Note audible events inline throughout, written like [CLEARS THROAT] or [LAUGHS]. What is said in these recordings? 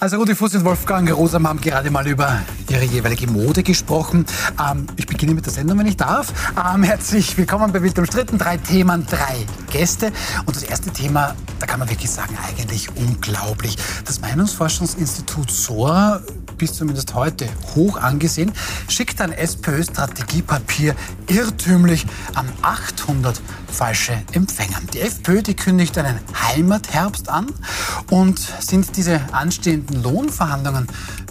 Also Rudi Fuß und Wolfgang Rosam haben gerade mal über ihre jeweilige Mode gesprochen. Ähm, ich beginne mit der Sendung, wenn ich darf. Ähm, herzlich willkommen bei Wild umstritten. Drei Themen, drei Gäste. Und das erste Thema, da kann man wirklich sagen, eigentlich unglaublich. Das Meinungsforschungsinstitut SORA bis zumindest heute hoch angesehen, schickt ein SPÖ-Strategiepapier irrtümlich an 800 falsche Empfänger. Die FPÖ, die kündigt einen Heimatherbst an und sind diese anstehenden Lohnverhandlungen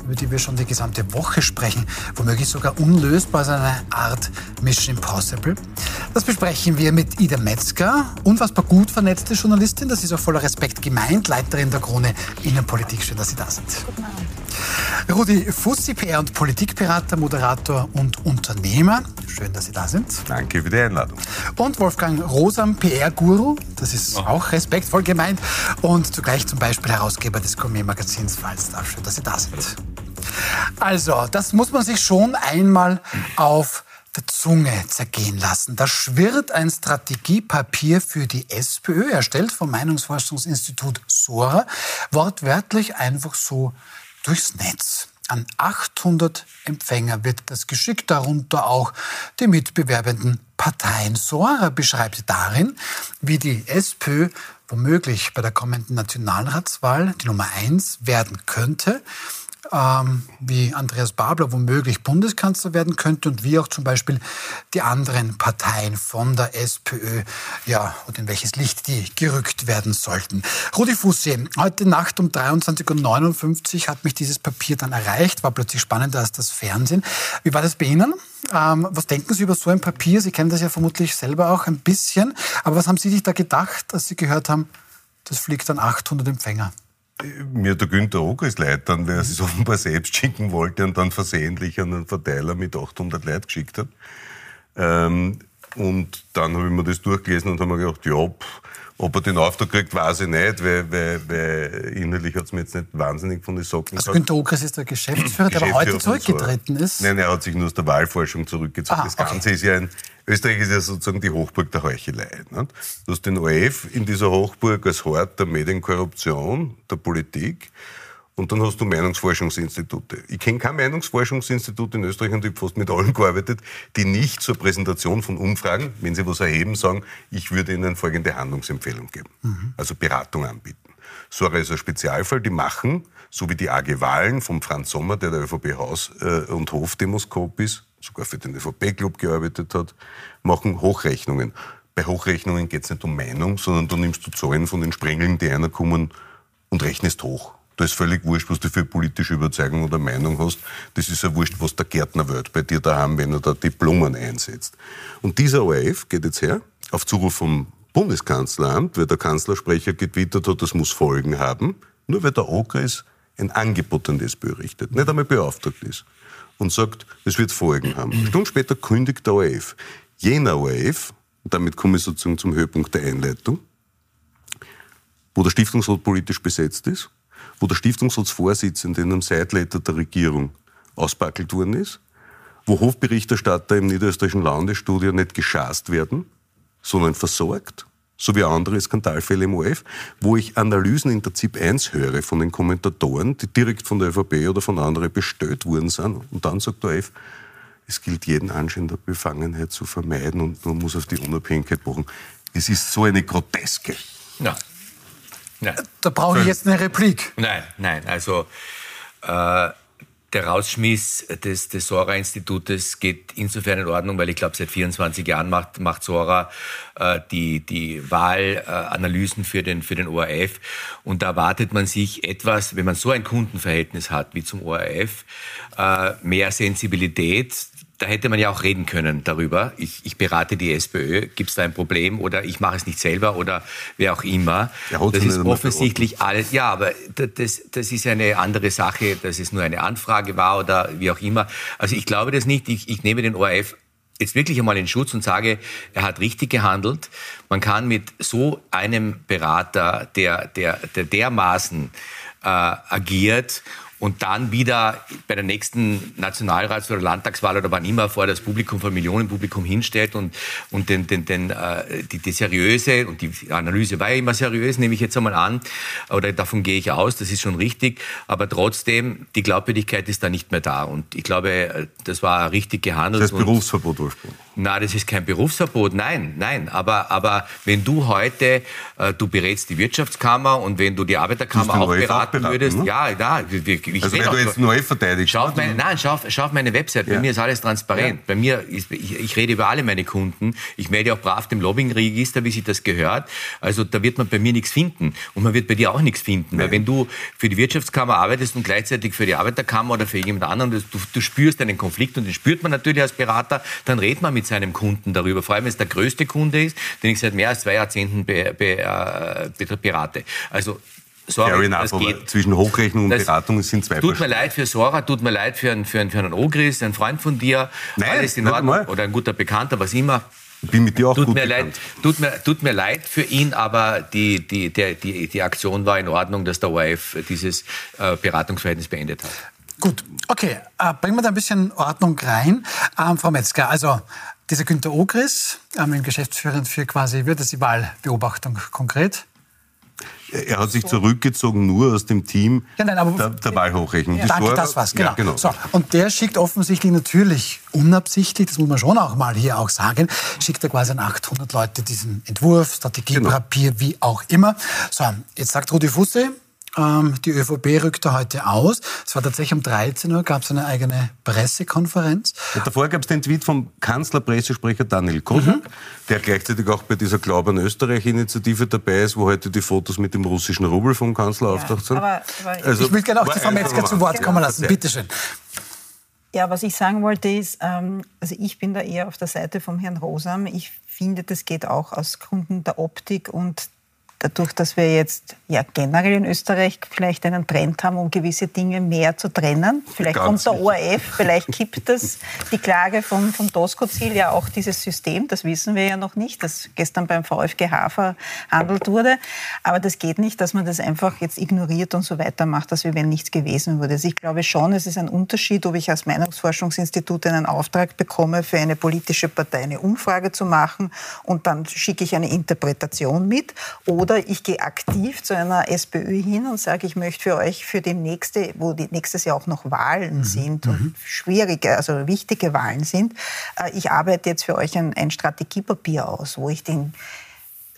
über die wir schon die gesamte Woche sprechen, womöglich sogar unlösbar, also eine Art Mission Impossible. Das besprechen wir mit Ida Metzger, unfassbar gut vernetzte Journalistin, das ist auch voller Respekt gemeint, Leiterin der Krone Innenpolitik. Schön, dass Sie da sind. Guten Abend. Rudi Fussi, PR- und Politikberater, Moderator und Unternehmer. Schön, dass Sie da sind. Danke für die Einladung. Und Wolfgang Rosam, PR-Guru, das ist oh. auch respektvoll gemeint. Und zugleich zum Beispiel Herausgeber des Gourmet-Magazins Falstaff. Schön, dass Sie da sind. Also, das muss man sich schon einmal auf der Zunge zergehen lassen. Da schwirrt ein Strategiepapier für die SPÖ, erstellt vom Meinungsforschungsinstitut SORA, wortwörtlich einfach so durchs Netz. An 800 Empfänger wird das geschickt, darunter auch die mitbewerbenden Parteien. Sora beschreibt darin, wie die SPÖ womöglich bei der kommenden Nationalratswahl die Nummer eins werden könnte ähm, wie Andreas Babler womöglich Bundeskanzler werden könnte und wie auch zum Beispiel die anderen Parteien von der SPÖ, ja, und in welches Licht die gerückt werden sollten. Rudi Fussi, heute Nacht um 23.59 Uhr hat mich dieses Papier dann erreicht, war plötzlich spannender als das Fernsehen. Wie war das bei Ihnen? Ähm, was denken Sie über so ein Papier? Sie kennen das ja vermutlich selber auch ein bisschen. Aber was haben Sie sich da gedacht, als Sie gehört haben, das fliegt an 800 Empfänger? Mir der Günther Ogres leid, dann wer es offenbar selbst schicken wollte und dann versehentlich an einen Verteiler mit 800 Leuten geschickt hat. Ähm, und dann habe ich mir das durchgelesen und habe mir gedacht, ja, pff, ob er den Auftrag kriegt, weiß ich nicht, weil, weil, weil inhaltlich hat es mir jetzt nicht wahnsinnig von den Socken Also Günter Okres ist der Geschäftsführer, der aber heute zurückgetreten ist? Nein, er hat sich nur aus der Wahlforschung zurückgezogen. Ah, das Ganze okay. ist ja ein, Österreich ist ja sozusagen die Hochburg der Heuchelei. Nicht? Du hast den ORF in dieser Hochburg als Hort der Medienkorruption, der Politik. Und dann hast du Meinungsforschungsinstitute. Ich kenne kein Meinungsforschungsinstitut in Österreich und ich habe fast mit allen gearbeitet, die nicht zur Präsentation von Umfragen, wenn sie was erheben, sagen, ich würde ihnen folgende Handlungsempfehlung geben. Mhm. Also Beratung anbieten. Sora ist ein Spezialfall, die machen, so wie die AG Wahlen vom Franz Sommer, der der ÖVP Haus- äh, und Hofdemoskop ist, sogar für den ÖVP-Club gearbeitet hat, machen Hochrechnungen. Bei Hochrechnungen geht es nicht um Meinung, sondern du nimmst du Zahlen von den Sprengeln, die einer kommen und rechnest hoch. Da ist völlig wurscht, was du für politische Überzeugung oder Meinung hast. Das ist ja wurscht, was der Gärtner wird bei dir daheim, wenn er da die Blumen einsetzt. Und dieser ORF geht jetzt her, auf Zuruf vom Bundeskanzleramt, weil der Kanzlersprecher getwittert hat, das muss Folgen haben, nur weil der Okres ein Angebot an das berichtet, nicht einmal beauftragt ist und sagt, es wird Folgen haben. [CLEARS THROAT] Stunden später kündigt der ORF. Jener ORF, damit komme ich sozusagen zum Höhepunkt der Einleitung, wo der Stiftungsrat politisch besetzt ist, wo der Stiftungsratsvorsitzende in einem Seitleiter der Regierung auspackelt worden ist, wo Hofberichterstatter im niederösterreichischen Landesstudio nicht geschast werden, sondern versorgt, so wie andere Skandalfälle im OF, wo ich Analysen in der ZIP 1 höre von den Kommentatoren, die direkt von der ÖVP oder von anderen bestellt worden sind. Und dann sagt der OF, es gilt jeden Anschein der Befangenheit zu vermeiden und man muss auf die Unabhängigkeit pochen. Es ist so eine Groteske. Ja. Nein. Da brauche ich jetzt eine Replik. Nein, nein. Also äh, der Rausschmiss des, des Sora-Institutes geht insofern in Ordnung, weil ich glaube, seit 24 Jahren macht, macht Sora äh, die, die Wahlanalysen für den, für den ORF. Und da erwartet man sich etwas, wenn man so ein Kundenverhältnis hat wie zum ORF, äh, mehr Sensibilität da hätte man ja auch reden können darüber. Ich, ich berate die SPÖ, gibt es da ein Problem oder ich mache es nicht selber oder wer auch immer. Das ist offensichtlich alles. Ja, aber das, das ist eine andere Sache, dass es nur eine Anfrage war oder wie auch immer. Also ich glaube das nicht. Ich, ich nehme den ORF jetzt wirklich einmal in Schutz und sage, er hat richtig gehandelt. Man kann mit so einem Berater, der, der, der dermaßen äh, agiert und dann wieder bei der nächsten Nationalrats- oder Landtagswahl oder wann immer vor das Publikum, vor Millionenpublikum hinstellt und, und den, den, den, äh, die, die seriöse, und die Analyse war ja immer seriös, nehme ich jetzt einmal an, oder davon gehe ich aus, das ist schon richtig, aber trotzdem, die Glaubwürdigkeit ist da nicht mehr da. Und ich glaube, äh, das war richtig gehandelt. Das Berufsverbot ursprünglich. Nein, das ist kein Berufsverbot, nein, nein. Aber, aber wenn du heute, äh, du berätst die Wirtschaftskammer und wenn du die Arbeiterkammer auch beraten, beraten würdest, ne? ja, ja, ich, ich also wenn du jetzt neu verteidigst. Schau auf meine, nein, schau auf, schau auf meine Website, bei ja. mir ist alles transparent. Ja. Bei mir, ist, ich, ich, rede über alle meine Kunden, ich melde auch brav dem Lobbyingregister, wie sich das gehört. Also da wird man bei mir nichts finden und man wird bei dir auch nichts finden. Nein. Weil wenn du für die Wirtschaftskammer arbeitest und gleichzeitig für die Arbeiterkammer oder für jemand anderen, du, du spürst einen Konflikt und den spürt man natürlich als Berater, dann redet man mit seinem Kunden darüber. Vor allem, wenn es der größte Kunde ist, den ich seit mehr als zwei Jahrzehnten be, be, äh, berate. Also Sorry, Fair enough, das geht. zwischen Hochrechnung und das Beratung sind zwei Tut mir leid für Sora, tut mir leid für einen, für einen, für einen Ogris, ein Freund von dir. Nein, alles in Ordnung. Oder ein guter Bekannter, was immer. Ich bin mit dir auch tut gut mir leid, tut, mir, tut mir leid für ihn, aber die, die, der, die, die Aktion war in Ordnung, dass der ORF dieses äh, Beratungsverhältnis beendet hat. Gut, okay, äh, bringen wir da ein bisschen Ordnung rein. Ähm, Frau Metzger, also dieser Günter Ogris, ähm, Geschäftsführer für quasi, wird das die Wahlbeobachtung konkret? Er hat sich zurückgezogen nur aus dem Team ja, nein, aber, der, der Wahlhochrechnung. Ja, danke, das war's, genau. Ja, genau. So, und der schickt offensichtlich natürlich unabsichtlich, das muss man schon auch mal hier auch sagen, schickt er quasi an 800 Leute diesen Entwurf, Strategiepapier, genau. wie auch immer. So, jetzt sagt Rudi Fusse, die ÖVP rückt da heute aus. Es war tatsächlich um 13 Uhr, gab es eine eigene Pressekonferenz. Ja, davor gab es den Tweet vom Kanzlerpressesprecher Daniel Kozak, mhm. der gleichzeitig auch bei dieser Glaub an Österreich-Initiative dabei ist, wo heute die Fotos mit dem russischen Rubel vom Kanzler ja, auftaucht sind. Aber, aber also, ich will gerne auch die Frau Metzger zu Wort kommen lassen. Ja. Bitte schön. Ja, was ich sagen wollte ist, ähm, also ich bin da eher auf der Seite vom Herrn Rosam. Ich finde, das geht auch aus Gründen der Optik und dadurch, dass wir jetzt ja generell in Österreich vielleicht einen Trend haben, um gewisse Dinge mehr zu trennen. Vielleicht Ganz kommt der ORF, vielleicht kippt das [LAUGHS] die Klage vom, vom Doskozil ja auch dieses System. Das wissen wir ja noch nicht, das gestern beim VfGH verhandelt wurde. Aber das geht nicht, dass man das einfach jetzt ignoriert und so weitermacht, als wenn nichts gewesen wurde. Also ich glaube schon, es ist ein Unterschied, ob ich als Meinungsforschungsinstitut einen Auftrag bekomme, für eine politische Partei eine Umfrage zu machen und dann schicke ich eine Interpretation mit oder ich gehe aktiv zu einer SPÖ hin und sage, ich möchte für euch für die nächste, wo die nächstes Jahr auch noch Wahlen mhm. sind und mhm. schwierige, also wichtige Wahlen sind, äh, ich arbeite jetzt für euch ein, ein Strategiepapier aus, wo ich den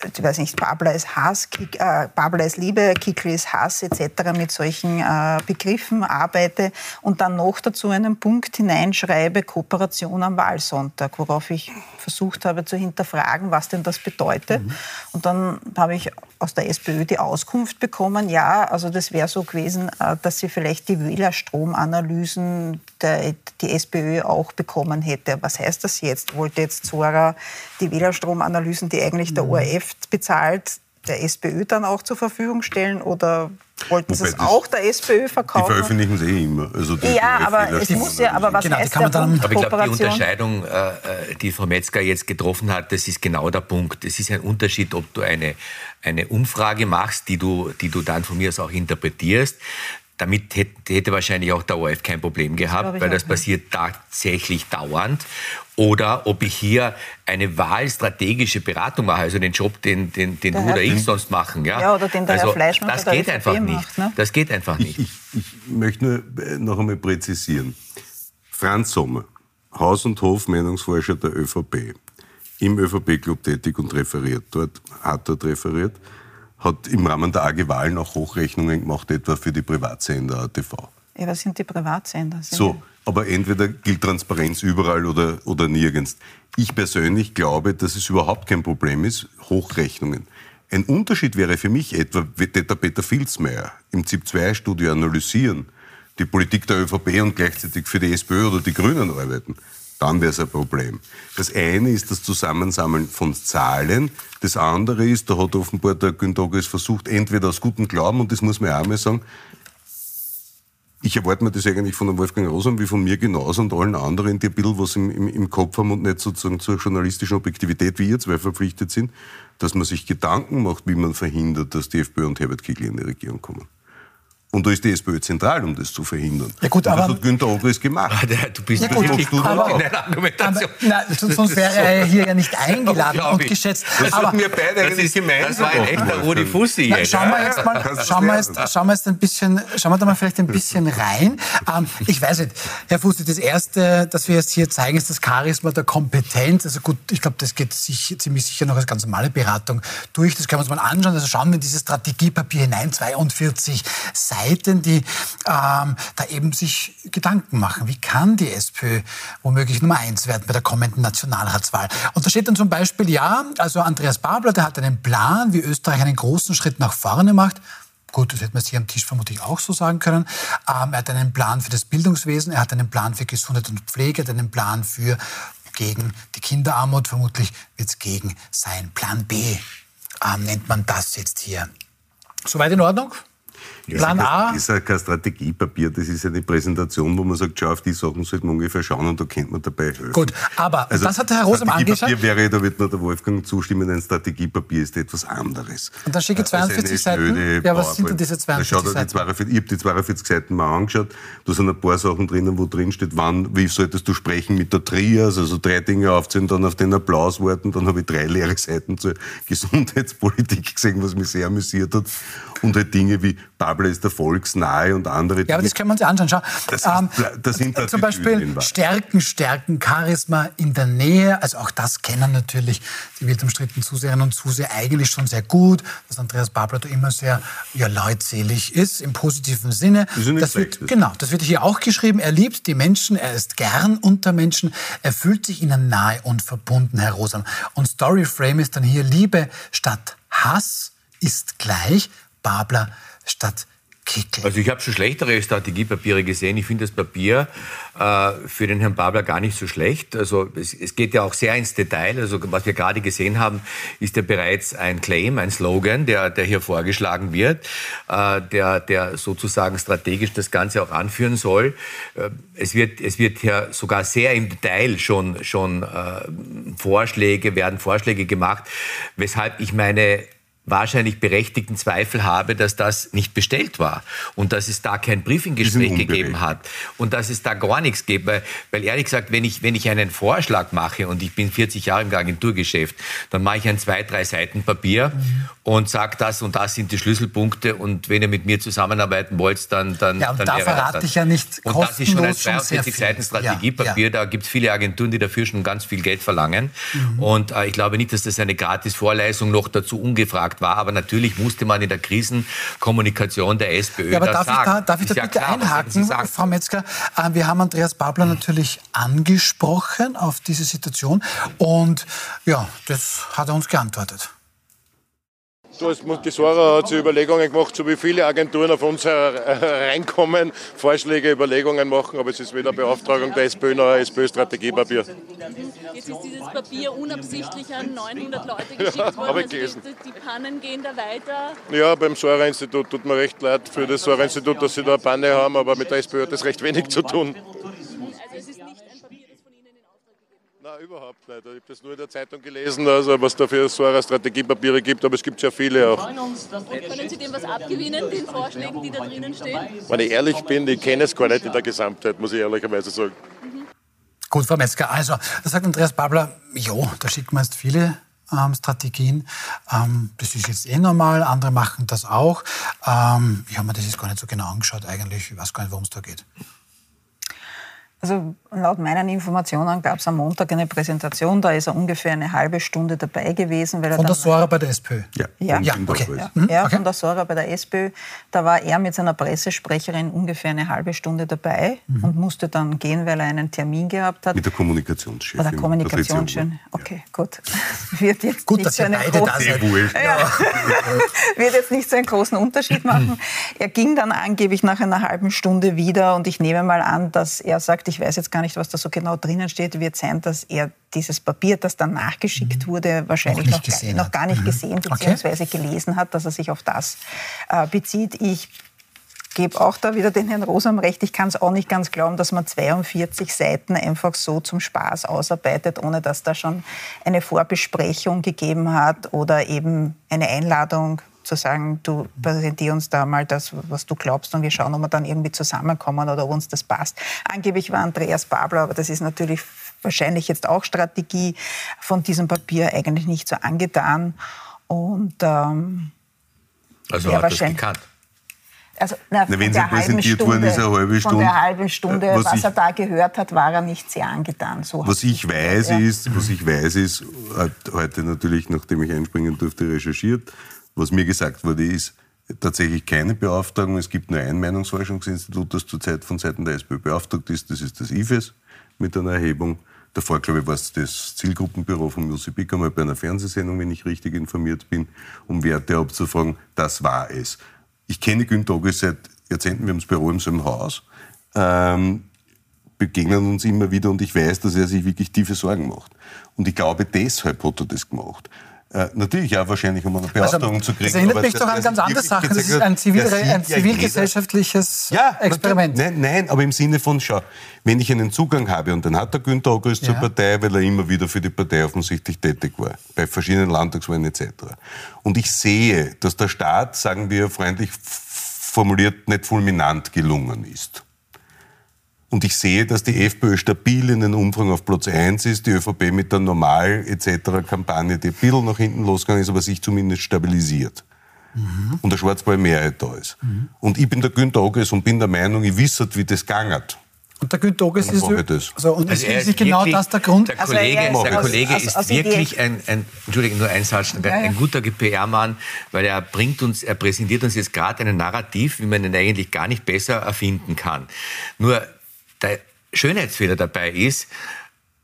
ich weiß nicht, Babler ist Hass, Kik, äh, Babler ist Liebe, Kikli ist Hass etc. mit solchen äh, Begriffen arbeite und dann noch dazu einen Punkt hineinschreibe, Kooperation am Wahlsonntag, worauf ich versucht habe zu hinterfragen, was denn das bedeutet. Mhm. Und dann habe ich aus der SPÖ die Auskunft bekommen, ja, also das wäre so gewesen, äh, dass sie vielleicht die Wählerstromanalysen der, die SPÖ auch bekommen hätte. Was heißt das jetzt? Wollte jetzt Zora die Wählerstromanalysen, die eigentlich der mhm. ORF bezahlt, der SPÖ dann auch zur Verfügung stellen oder wollten Sie es auch der SPÖ verkaufen? Die veröffentlichen sie eh immer. Also ja, aber es muss ja, aber was genau, heißt der Punkt Aber ich glaube, die Unterscheidung, äh, äh, die Frau Metzger jetzt getroffen hat, das ist genau der Punkt. Es ist ein Unterschied, ob du eine, eine Umfrage machst, die du, die du dann von mir aus auch interpretierst. Damit hätte, hätte wahrscheinlich auch der ORF kein Problem gehabt, das weil das passiert tatsächlich dauernd oder ob ich hier eine wahlstrategische Beratung mache, also den Job, den, den, den du oder ich sonst machen. Ja, ja oder den der also, Herr Fleischmann das geht einfach nicht. Macht, ne? Das geht einfach nicht. Ich, ich, ich möchte nur äh, noch einmal präzisieren. Franz Sommer, Haus- und Hof-Meinungsforscher der ÖVP, im ÖVP-Club tätig und referiert dort, hat dort referiert, hat im Rahmen der AG Wahlen auch Hochrechnungen gemacht, etwa für die Privatsender ATV. Ja, was sind die Privatsender? Sind so, aber entweder gilt Transparenz überall oder, oder nirgends. Ich persönlich glaube, dass es überhaupt kein Problem ist, Hochrechnungen. Ein Unterschied wäre für mich etwa, wird der Peter Filzmeier im ZIP-2-Studio analysieren, die Politik der ÖVP und gleichzeitig für die SPÖ oder die Grünen arbeiten. Dann wäre es ein Problem. Das eine ist das Zusammensammeln von Zahlen. Das andere ist, da hat offenbar der Günter versucht, entweder aus gutem Glauben, und das muss man auch einmal sagen, ich erwarte mir das eigentlich von dem Wolfgang Rosam wie von mir genauso und allen anderen, die ein bisschen was im, im, im Kopf haben und nicht sozusagen zur journalistischen Objektivität wie ihr zwei verpflichtet sind, dass man sich Gedanken macht, wie man verhindert, dass die FPÖ und Herbert Kickl in die Regierung kommen. Und da ist die SPÖ zentral, um das zu verhindern. Ja gut, und aber, das hat Günter Ogris gemacht. Du bist ja gut, wirklich gut aber, in deiner Argumentation. Aber, na, sonst wäre er hier ja nicht eingeladen [LAUGHS] und geschätzt. Das aber, wir beide eigentlich ist, gemeinsam Das war ein echter Rudi Fussi na, schauen wir jetzt mal, schauen wir jetzt, schauen wir jetzt ein bisschen, schauen wir da mal vielleicht ein bisschen rein. Ähm, ich weiß nicht, Herr Fussi, das erste, das wir jetzt hier zeigen, ist das Charisma der Kompetenz. Also gut, ich glaube, das geht sich, ziemlich sicher noch als ganz normale Beratung durch. Das können wir uns mal anschauen. Also schauen wir in dieses Strategiepapier hinein, 42 Seiten, die ähm, da eben sich Gedanken machen. Wie kann die SPÖ womöglich Nummer eins werden bei der kommenden Nationalratswahl? Und da steht dann zum Beispiel, ja, also Andreas Babler, der hat einen Plan, wie Österreich einen großen Schritt nach vorne macht. Gut, das hätte man sich am Tisch vermutlich auch so sagen können. Ähm, er hat einen Plan für das Bildungswesen, er hat einen Plan für Gesundheit und Pflege, er hat einen Plan für gegen die Kinderarmut. Vermutlich wird es gegen sein Plan B, ähm, nennt man das jetzt hier. Soweit in Ordnung? Plan A. Das ist ja kein Strategiepapier, das ist eine Präsentation, wo man sagt, schau, auf die Sachen sollte man ungefähr schauen und da könnte man dabei helfen. Gut, aber also, das hat der Herr Rosam angeschaut. Strategiepapier wäre, da wird mir der Wolfgang zustimmen, ein Strategiepapier ist etwas anderes. Und dann schicke 42 Seiten. Ja, was sind denn diese 42 Seiten? 42, ich habe die 42 Seiten mal angeschaut. Da sind ein paar Sachen drinnen, wo drin steht, wann, wie solltest du sprechen mit der Trias, also drei Dinge aufzählen, dann auf den Applaus warten, dann habe ich drei leere Seiten zur Gesundheitspolitik gesehen, was mich sehr amüsiert hat. Und halt Dinge wie Babler ist der volksnahe und andere Ja, aber das können wir uns ja anschauen. Schau, das, ist, das sind ähm, zum Beispiel Stärken, Stärken, Charisma in der Nähe. Also auch das kennen natürlich die wild umstrittenen Zuseherinnen und Zuseher eigentlich schon sehr gut, dass Andreas Babler da immer sehr ja, leutselig ist, im positiven Sinne. Das wird, genau, das wird hier auch geschrieben. Er liebt die Menschen, er ist gern unter Menschen, er fühlt sich ihnen nahe und verbunden, Herr Rosam. Und Storyframe ist dann hier Liebe statt Hass ist gleich Babler statt Kickel. Also ich habe schon schlechtere Strategiepapiere gesehen. Ich finde das Papier äh, für den Herrn Babler gar nicht so schlecht. Also es, es, geht ja auch sehr ins Detail. Also was wir gerade gesehen haben, ist ja bereits ein Claim, ein Slogan, der, der hier vorgeschlagen wird, äh, der, der sozusagen strategisch das Ganze auch anführen soll. Äh, es wird, es wird ja sogar sehr im Detail schon, schon äh, Vorschläge, werden Vorschläge gemacht, weshalb ich meine wahrscheinlich berechtigten Zweifel habe, dass das nicht bestellt war und dass es da kein Briefinggespräch gegeben hat und dass es da gar nichts gibt. Weil, weil ehrlich gesagt, wenn ich, wenn ich einen Vorschlag mache und ich bin 40 Jahre im Agenturgeschäft, dann mache ich ein zwei, drei Seiten Papier mhm. und sage, das und das sind die Schlüsselpunkte und wenn ihr mit mir zusammenarbeiten wollt, dann dann Ja, und dann da verrate das. ich ja nicht Und das ist schon ein 42 Seiten Strategiepapier, ja, ja. da gibt es viele Agenturen, die dafür schon ganz viel Geld verlangen mhm. und äh, ich glaube nicht, dass das eine gratis Vorlesung noch dazu ungefragt war, aber natürlich musste man in der Krisenkommunikation der SPÖ ja, aber das darf sagen. Ich da, darf ich da bitte klar, einhaken, Frau Metzger? Äh, wir haben Andreas Babler natürlich angesprochen auf diese Situation und ja, das hat er uns geantwortet. Die Sora hat sich Überlegungen gemacht, so wie viele Agenturen auf uns reinkommen, Vorschläge, Überlegungen machen, aber es ist weder Beauftragung der SPÖ noch ein SPÖ-Strategiepapier. Jetzt ist dieses Papier unabsichtlich an 900 Leute [LAUGHS] geschickt ja, worden. Also die, die, Pannen gehen da weiter. Ja, beim Sora-Institut tut mir recht leid für das Sora-Institut, dass sie da eine Panne haben, aber mit der SPÖ hat das recht wenig zu tun. Nein, überhaupt nicht. Ich habe das nur in der Zeitung gelesen, also was da für so eine Strategiepapiere gibt, aber es gibt sehr viele auch. Können Sie dem was abgewinnen, den Vorschlägen, die da drinnen stehen? Wenn ich ehrlich bin, ich kenne es gar nicht in der Gesamtheit, muss ich ehrlicherweise sagen. Mhm. Gut, Frau Metzger, also, da sagt Andreas Babler, jo, da schicken wir jetzt viele ähm, Strategien. Ähm, das ist jetzt eh normal, andere machen das auch. Ähm, ich habe mir das jetzt gar nicht so genau angeschaut eigentlich. Ich weiß gar nicht, worum es da geht. Also laut meinen Informationen gab es am Montag eine Präsentation, da ist er ungefähr eine halbe Stunde dabei gewesen. Weil er von der Sora bei der SPÖ? Ja, ja. ja, okay. ja. Mhm. ja von der Sora bei der SPÖ. Da war er mit seiner Pressesprecherin ungefähr eine halbe Stunde dabei mhm. und musste dann gehen, weil er einen Termin gehabt hat. Mit der Kommunikationschefin. Bei der Kommunikationschefin. Okay, gut. [LAUGHS] Wird jetzt gut, dass ihr beide da seid. Ja. [LAUGHS] Wird jetzt nicht so einen großen Unterschied machen. Er ging dann angeblich nach einer halben Stunde wieder und ich nehme mal an, dass er sagt, ich weiß jetzt gar nicht, was da so genau drinnen steht, wird sein, dass er dieses Papier, das dann nachgeschickt mhm. wurde, wahrscheinlich noch, noch, noch gar nicht mhm. gesehen bzw. Okay. gelesen hat, dass er sich auf das äh, bezieht. Ich gebe auch da wieder den Herrn Rosam recht. Ich kann es auch nicht ganz glauben, dass man 42 Seiten einfach so zum Spaß ausarbeitet, ohne dass da schon eine Vorbesprechung gegeben hat oder eben eine Einladung zu sagen, du präsentier uns da mal das, was du glaubst und wir schauen, ob wir dann irgendwie zusammenkommen oder ob uns das passt. Angeblich war Andreas Babler, aber das ist natürlich wahrscheinlich jetzt auch Strategie von diesem Papier eigentlich nicht so angetan. Und ähm, also hat das gekannt. Also, na, na, wenn sie präsentiert worden ist, eine halbe Stunde. Von der halben Stunde, was, was ich, er da gehört hat, war er nicht sehr angetan. So was ich weiß ja. ist, was ich weiß ist, hat heute natürlich, nachdem ich einspringen durfte, recherchiert. Was mir gesagt wurde, ist tatsächlich keine Beauftragung. Es gibt nur ein Meinungsforschungsinstitut, das zurzeit von Seiten der SPÖ beauftragt ist. Das ist das IFES mit einer Erhebung. Davor, glaube ich, war es das Zielgruppenbüro von Jussi Bick einmal bei einer Fernsehsendung, wenn ich richtig informiert bin, um Werte abzufragen. Das war es. Ich kenne Günter Ogel seit Jahrzehnten, wir haben das Büro im selben Haus, ähm, begegnen uns immer wieder und ich weiß, dass er sich wirklich tiefe Sorgen macht. Und ich glaube, deshalb hat er das gemacht. Äh, natürlich auch wahrscheinlich, um eine Beauftragung also, zu kriegen. Das erinnert mich doch an ganz andere Sachen. Das ist ein, zivil, ein zivilgesellschaftliches ja, Experiment. Nein, nein, aber im Sinne von, schau, wenn ich einen Zugang habe, und dann hat der Günther August ja. zur Partei, weil er immer wieder für die Partei offensichtlich tätig war, bei verschiedenen Landtagswahlen etc. Und ich sehe, dass der Staat, sagen wir freundlich formuliert, nicht fulminant gelungen ist. Und ich sehe, dass die FPÖ stabil in den Umfragen auf Platz 1 ist, die ÖVP mit der Normal etc. Kampagne, die ein bisschen nach hinten losgegangen ist, aber sich zumindest stabilisiert. Mhm. Und eine Schwarzwahlmehrheit da ist. Mhm. Und ich bin der Günter Ogres und bin der Meinung, ich wisse, wie das gegangen und der Günter Ogres ist, also, und also ist, ist genau das der Grund. Der Kollege, also der Kollege ist, also, wirklich ein, ein, Entschuldigung, nur ein Satz, ein, ein guter PR-Mann, weil er bringt uns, er präsentiert uns jetzt gerade einen Narrativ, wie man ihn eigentlich gar nicht besser erfinden kann. Nur der Schönheitsfehler dabei ist,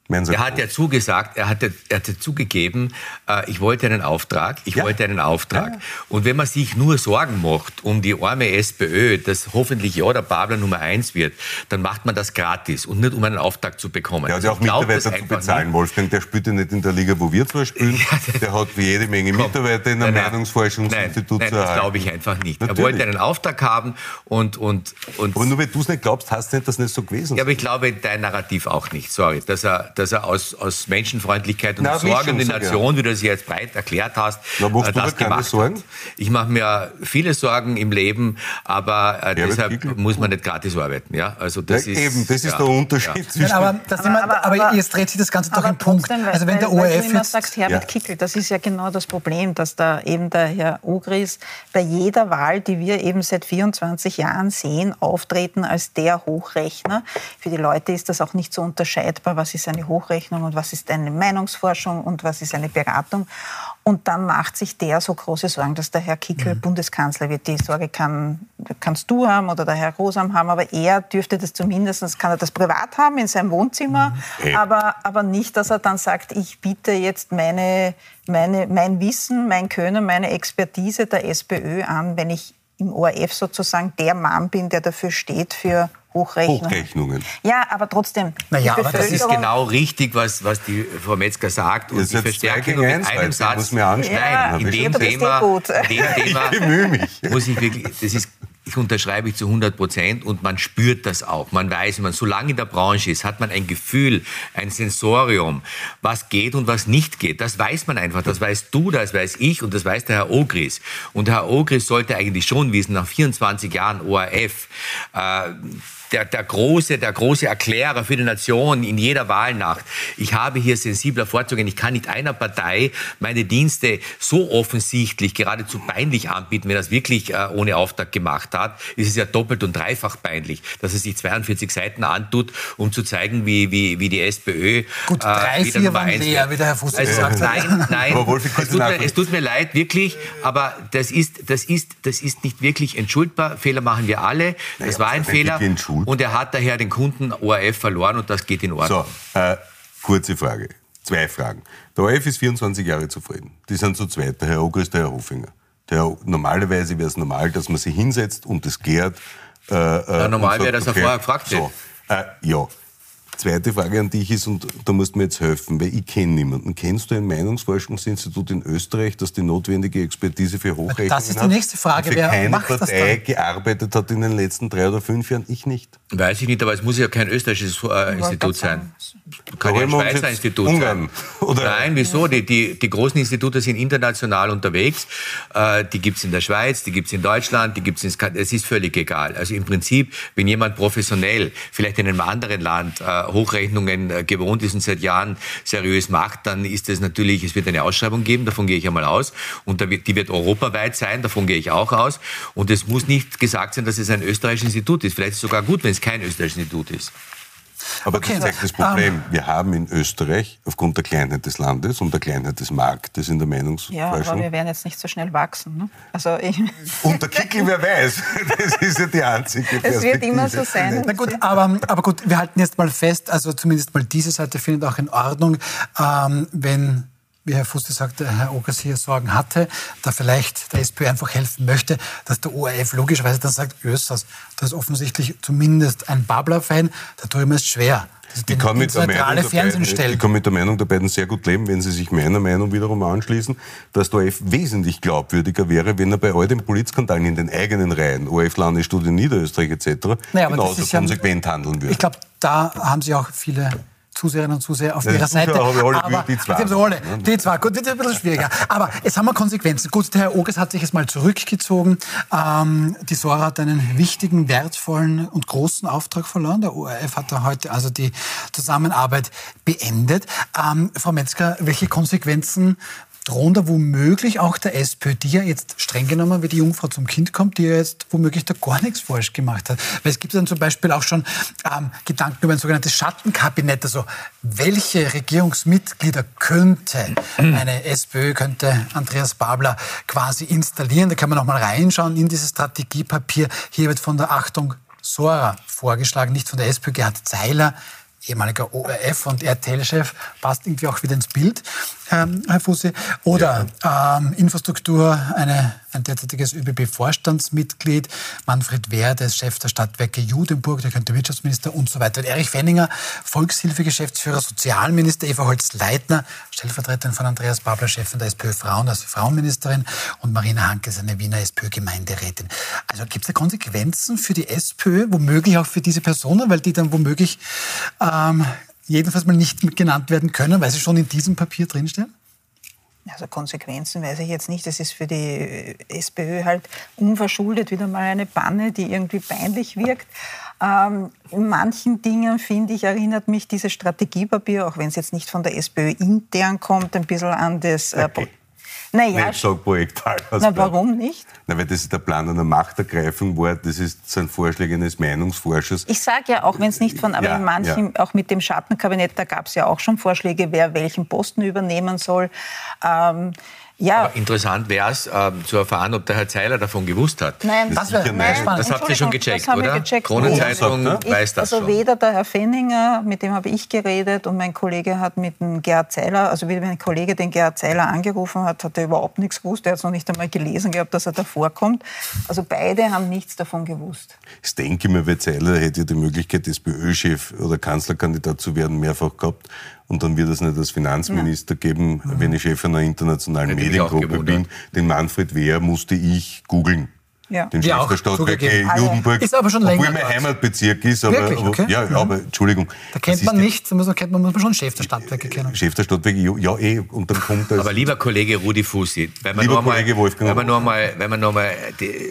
er hat ja zugesagt, er hatte, er hatte zugegeben, äh, ich wollte einen Auftrag, ich ja. wollte einen Auftrag. Ja. Und wenn man sich nur Sorgen macht um die arme SPÖ, dass hoffentlich ja der Babler Nummer eins wird, dann macht man das gratis und nicht um einen Auftrag zu bekommen. Der hat ja auch Mitarbeiter zu bezahlen, nicht. Wolfgang. Der spielt ja nicht in der Liga, wo wir zwar spielen. [LAUGHS] der hat jede Menge Mitarbeiter in einem Meinungsforschungsinstitut nein, nein, das glaube ich einfach nicht. Natürlich. Er wollte einen Auftrag haben und, und, und... Aber nur weil du es nicht glaubst, heißt nicht, dass das nicht so gewesen Ja, aber ich glaube dein Narrativ auch nicht. Sorry, dass er dass er aus, aus Menschenfreundlichkeit und Na, Sorge um die Nation, ja. wie du das jetzt breit erklärt hast, Na, äh, das gemacht Sorgen? Hat. Ich mache mir viele Sorgen im Leben, aber äh, deshalb Kickl. muss man nicht gratis arbeiten. Ja? Also das ja, ist, eben, das ist ja, der Unterschied. Nein, aber, das aber, aber, aber, jetzt dreht sich das Ganze doch im Punkt. Also wenn der ORF weil du immer sagst, Herbert Kickel, das ist ja genau das Problem, dass da eben der Herr Ogris bei jeder Wahl, die wir eben seit 24 Jahren sehen, auftreten als der Hochrechner. Für die Leute ist das auch nicht so unterscheidbar, was ist eine Hochrechnung Rechnung und was ist eine Meinungsforschung und was ist eine Beratung. Und dann macht sich der so große Sorgen, dass der Herr Kickel mhm. Bundeskanzler wird. Die Sorge kann, kannst du haben oder der Herr Rosam haben, aber er dürfte das zumindest, kann er das privat haben in seinem Wohnzimmer, mhm. aber, aber nicht, dass er dann sagt, ich biete jetzt meine, meine, mein Wissen, mein Können, meine Expertise der SPÖ an, wenn ich im ORF sozusagen der Mann bin, der dafür steht für Hochrechnungen. Hochrechnungen. Ja, aber trotzdem. Naja, aber das ist genau richtig, was, was die Frau Metzger sagt. Und ich verstärke nur mit einem Satz. Muss mir anschneiden. Ja, in dem Thema, in dem Thema ich bemühe mich. muss ich wirklich, das ist ich unterschreibe ich zu 100 Prozent und man spürt das auch. Man weiß, wenn man so lange in der Branche ist, hat man ein Gefühl, ein Sensorium, was geht und was nicht geht. Das weiß man einfach. Das weißt du, das weiß ich und das weiß der Herr Ogris. Und der Herr Ogris sollte eigentlich schon wissen, nach 24 Jahren ORF, äh, der, der, große, der große Erklärer für die Nation in jeder Wahlnacht. Ich habe hier sensibler vorzugehen. Ich kann nicht einer Partei meine Dienste so offensichtlich, geradezu peinlich anbieten, wenn er es wirklich äh, ohne Auftrag gemacht hat. Ist es ja doppelt und dreifach peinlich, dass er sich 42 Seiten antut, um zu zeigen, wie, wie, wie die SPÖ Gut, äh, drei, äh, wieder vier waren leer, wie der Herr Fuß also, gesagt hat. Nein, nein, es tut, mir, es tut mir leid, wirklich, aber das ist, das ist, das ist nicht wirklich entschuldbar. Fehler machen wir alle. Das naja, war ein Fehler. Und er hat daher den Kunden ORF verloren und das geht in Ordnung. So, äh, kurze Frage. Zwei Fragen. Der ORF ist 24 Jahre zufrieden. Die sind zu zweit, der Herr Ogres, der Herr Hofinger. Der, normalerweise wäre es normal, dass man sich hinsetzt und das klärt. Äh, äh ja, normal wäre, dass er vorher gefragt hätte. So, äh, ja, Zweite Frage an dich ist, und da musst du mir jetzt helfen, weil ich kenne niemanden. Kennst du ein Meinungsforschungsinstitut in Österreich, das die notwendige Expertise für Hochrechnungen hat? Das ist die nächste Frage. Wer keine macht Partei gearbeitet hat in den letzten drei oder fünf Jahren? Ich nicht. Weiß ich nicht, aber es muss ja kein österreichisches äh, Institut sein. kein Schweizer Institut Ungarn, Oder? Nein, wieso? Die, die, die großen Institute sind international unterwegs. Äh, die gibt's in der Schweiz, die gibt's in Deutschland, die gibt's in Skandinavien. Es ist völlig egal. Also im Prinzip, wenn jemand professionell, vielleicht in einem anderen Land, äh, Hochrechnungen äh, gewohnt ist und seit Jahren seriös macht, dann ist es natürlich, es wird eine Ausschreibung geben, davon gehe ich einmal aus. Und die wird europaweit sein, davon gehe ich auch aus. Und es muss nicht gesagt sein, dass es ein österreichisches Institut ist. Vielleicht ist es sogar gut, wenn es kein österreichisches Institut ist. Aber okay, das zeigt das Problem. Um, ähm, wir haben in Österreich aufgrund der Kleinheit des Landes und der Kleinheit des Marktes in der Meinungsforschung... Ja, aber wir werden jetzt nicht so schnell wachsen. Ne? Also ich [LAUGHS] und der Kickel, wer weiß. [LAUGHS] Das ist ja die einzige. Es wird immer so sein. Na gut, aber, aber gut, wir halten jetzt mal fest, also zumindest mal diese Seite findet auch in Ordnung, ähm, wenn wie Herr Fuste sagte, Herr Ogers hier Sorgen hatte, da vielleicht der SPÖ einfach helfen möchte, dass der ORF logischerweise dann sagt, Östers, das ist offensichtlich zumindest ein Babler-Fan, da tue ich mir es schwer. Ich kann, mit der Meinung beiden, ich kann mit der Meinung der beiden sehr gut leben, wenn Sie sich meiner Meinung wiederum anschließen, dass der ORF wesentlich glaubwürdiger wäre, wenn er bei all den Politskandalen in den eigenen Reihen, ORF Landesstudie Niederösterreich etc., naja, genauso konsequent ja, handeln würde. Ich glaube, da haben Sie auch viele Zuseherinnen und Zuseher auf ja, ihrer Seite. Habe alle aber, die zwei. Die, alle, die zwei. Gut, das ist ein bisschen schwieriger. Aber jetzt haben wir Konsequenzen. Gut, der Herr Oges hat sich jetzt mal zurückgezogen. Ähm, die Sora hat einen wichtigen, wertvollen und großen Auftrag verloren. Der ORF hat da heute also die Zusammenarbeit beendet. Ähm, Frau Metzger, welche Konsequenzen drohen da womöglich auch der SPÖ, die ja jetzt streng genommen wie die Jungfrau zum Kind kommt, die ja jetzt womöglich da gar nichts falsch gemacht hat. Weil es gibt dann zum Beispiel auch schon ähm, Gedanken über ein sogenanntes Schattenkabinett. Also welche Regierungsmitglieder könnte eine SPÖ, könnte Andreas Babler quasi installieren? Da kann man noch mal reinschauen in dieses Strategiepapier. Hier wird von der Achtung Sora vorgeschlagen, nicht von der SPÖ, Gerhard Zeiler ehemaliger ORF und RTL-Chef, passt irgendwie auch wieder ins Bild, ähm, Herr Fusse. Oder ja. ähm, Infrastruktur, eine ein derzeitiges ÖBB-Vorstandsmitglied, Manfred Wehr, der ist Chef der Stadtwerke Judenburg, der könnte Wirtschaftsminister und so weiter. Und Erich Fenninger, Volkshilfegeschäftsführer, Sozialminister, Eva Holz-Leitner, Stellvertreterin von Andreas Babler, Chefin der SPÖ Frauen, also Frauenministerin und Marina Hanke ist eine Wiener SPÖ-Gemeinderätin. Also gibt es da Konsequenzen für die SPÖ, womöglich auch für diese Personen, weil die dann womöglich ähm, jedenfalls mal nicht genannt werden können, weil sie schon in diesem Papier drinstehen? Also Konsequenzen weiß ich jetzt nicht. Das ist für die SPÖ halt unverschuldet wieder mal eine Panne, die irgendwie peinlich wirkt. Ähm, in manchen Dingen, finde ich, erinnert mich dieses Strategiepapier, auch wenn es jetzt nicht von der SPÖ intern kommt, ein bisschen an das äh, okay naja, [LAUGHS] projektal Na, warum nicht? Na, weil das ist der Plan einer Machtergreifung war. Das ist sein Vorschlag eines Meinungsforschers. Ich sage ja, auch wenn es nicht von, aber ja, in manchen, ja. auch mit dem Schattenkabinett, da gab es ja auch schon Vorschläge, wer welchen Posten übernehmen soll. Ähm, ja. Aber interessant wäre es, ähm, zu erfahren, ob der Herr Zeiler davon gewusst hat. Nein, das, das, nein. das habt ihr schon gecheckt, oder? Gecheckt. Kronenzeitung ne? weiß das Also schon. weder der Herr Fenninger, mit dem habe ich geredet, und mein Kollege hat mit dem Gerhard Zeiler, also wie mein Kollege den Gerhard Zeiler angerufen hat, hat er überhaupt nichts gewusst. Er hat es noch nicht einmal gelesen gehabt, dass er davor kommt. Also beide haben nichts davon gewusst. Ich denke mir, weil Zeiler hätte ja die Möglichkeit, SPÖ-Chef oder Kanzlerkandidat zu werden, mehrfach gehabt. Und dann wird es nicht als Finanzminister ja. geben, mhm. wenn ich Chef einer internationalen Hätte Mediengruppe bin. Den Manfred Wehr musste ich googeln. Ja. Den Chef der Stadtwerke Judenburg. Ist aber schon länger. Obwohl mein Heimatbezirk ist. Aber, Wirklich? Okay. ja, ja, aber Entschuldigung. Da kennt man nicht, da muss man, muss man schon Chef der Stadtwerke kennen. Chef der Stadtwerke, ja eh. Und dann kommt das. Aber lieber Kollege Rudi Fussi, wenn wir lieber noch Kollege mal, Wolfgang wenn wir noch mal, wenn wir noch mal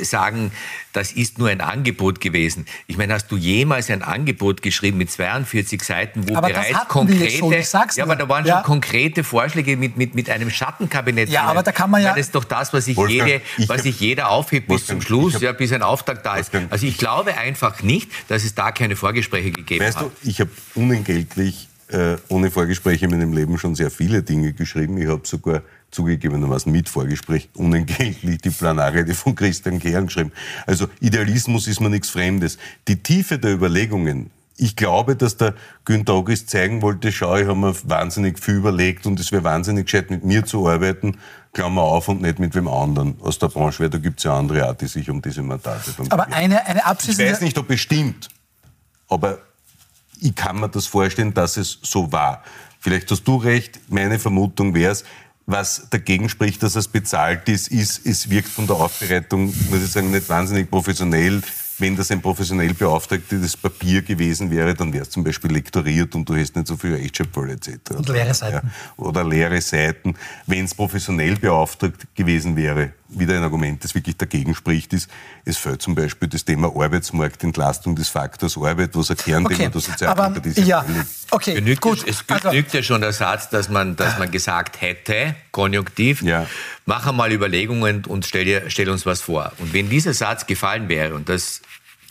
sagen, das ist nur ein Angebot gewesen. Ich meine, hast du jemals ein Angebot geschrieben mit 42 Seiten, wo aber bereits konkrete, ja, aber da waren ja. schon konkrete Vorschläge mit, mit, mit einem Schattenkabinett. Ja, aber da kann man ja. Das ist doch das, was sich, jede, was sich jeder aufhebt bis zum Schluss, hab, ja, bis ein Auftrag da ist. Also ich glaube einfach nicht, dass es da keine Vorgespräche gegeben weißt hat. Weißt du, ich habe unentgeltlich äh, ohne Vorgespräche in meinem Leben schon sehr viele Dinge geschrieben. Ich habe sogar zugegebenermaßen mit Vorgespräch unentgeltlich die Planarrede von Christian Kern geschrieben. Also Idealismus ist mir nichts Fremdes. Die Tiefe der Überlegungen, ich glaube, dass der Günter August zeigen wollte, schau, ich habe mir wahnsinnig viel überlegt und es wäre wahnsinnig gescheit, mit mir zu arbeiten, Klammer auf und nicht mit wem anderen aus der Branche, weil da gibt es ja andere Art, die sich um diese Mandate dann Aber eine, eine abschließende... Ich weiß nicht, ob es stimmt, aber ich kann mir das vorstellen, dass es so war. Vielleicht hast du recht, meine Vermutung wäre es, was dagegen spricht, dass es bezahlt ist, ist, es wirkt von der Aufbereitung, muss ich sagen, nicht wahnsinnig professionell. wenn das ein professionell beauftragtes Papier gewesen wäre, dann wäre es zum Beispiel lektoriert und du hättest nicht so viel Rechtschreibfall etc. Und leere Seiten. Ja. Oder leere Seiten. Wenn es professionell beauftragt gewesen wäre, wieder ein Argument, das wirklich dagegen spricht, ist, es fällt zum Beispiel das Thema Arbeitsmarktentlastung des Faktors Arbeit, was ein Kernthema okay. der Sozialarbeit ist. Ja, okay, genügt gut. Es, es genügt also, ja schon der Satz, dass man, dass man gesagt hätte, konjunktiv, ja. mach einmal Überlegungen und stell, stell uns was vor. Und wenn dieser Satz gefallen wäre, und das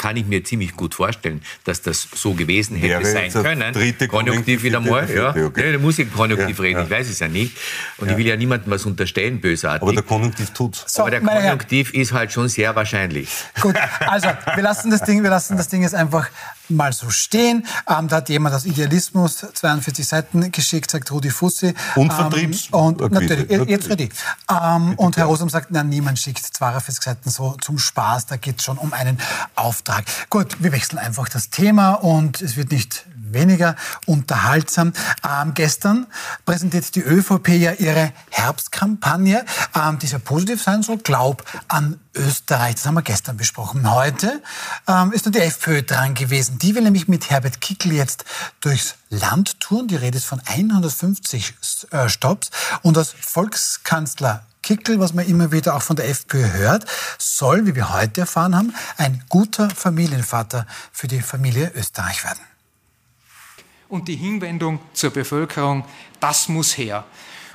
kann ich mir ziemlich gut vorstellen, dass das so gewesen hätte Wäre sein können. Dritte Konjunktiv wieder mal. Ja. Okay. Da muss ich Konjunktiv ja, reden, ja. ich weiß es ja nicht. Und ich will ja niemandem was unterstellen, bösartig. Aber der Konjunktiv tut's. So, Aber der Konjunktiv Herren. ist halt schon sehr wahrscheinlich. Gut, also wir lassen das Ding, wir lassen das Ding jetzt einfach mal so stehen. Ähm, da hat jemand aus Idealismus 42 Seiten geschickt, sagt Rudi Fussi. Und ähm, Vertriebs. Und natürlich, natürlich. jetzt Rudi. Ähm, und Herr Rosum sagt, na, niemand schickt 42 Seiten so zum Spaß, da geht es schon um einen Auftrag. Gut, wir wechseln einfach das Thema und es wird nicht weniger unterhaltsam. Ähm, gestern präsentiert die ÖVP ja ihre Herbstkampagne, ähm, die sehr positiv sein soll. Glaub an Österreich. Das haben wir gestern besprochen. Heute ähm, ist nur die FPÖ dran gewesen. Die will nämlich mit Herbert Kickl jetzt durchs Land touren. Die Rede ist von 150 äh, Stops. Und als Volkskanzler Kickl, was man immer wieder auch von der FPÖ hört, soll, wie wir heute erfahren haben, ein guter Familienvater für die Familie Österreich werden und die Hinwendung zur Bevölkerung, das muss her.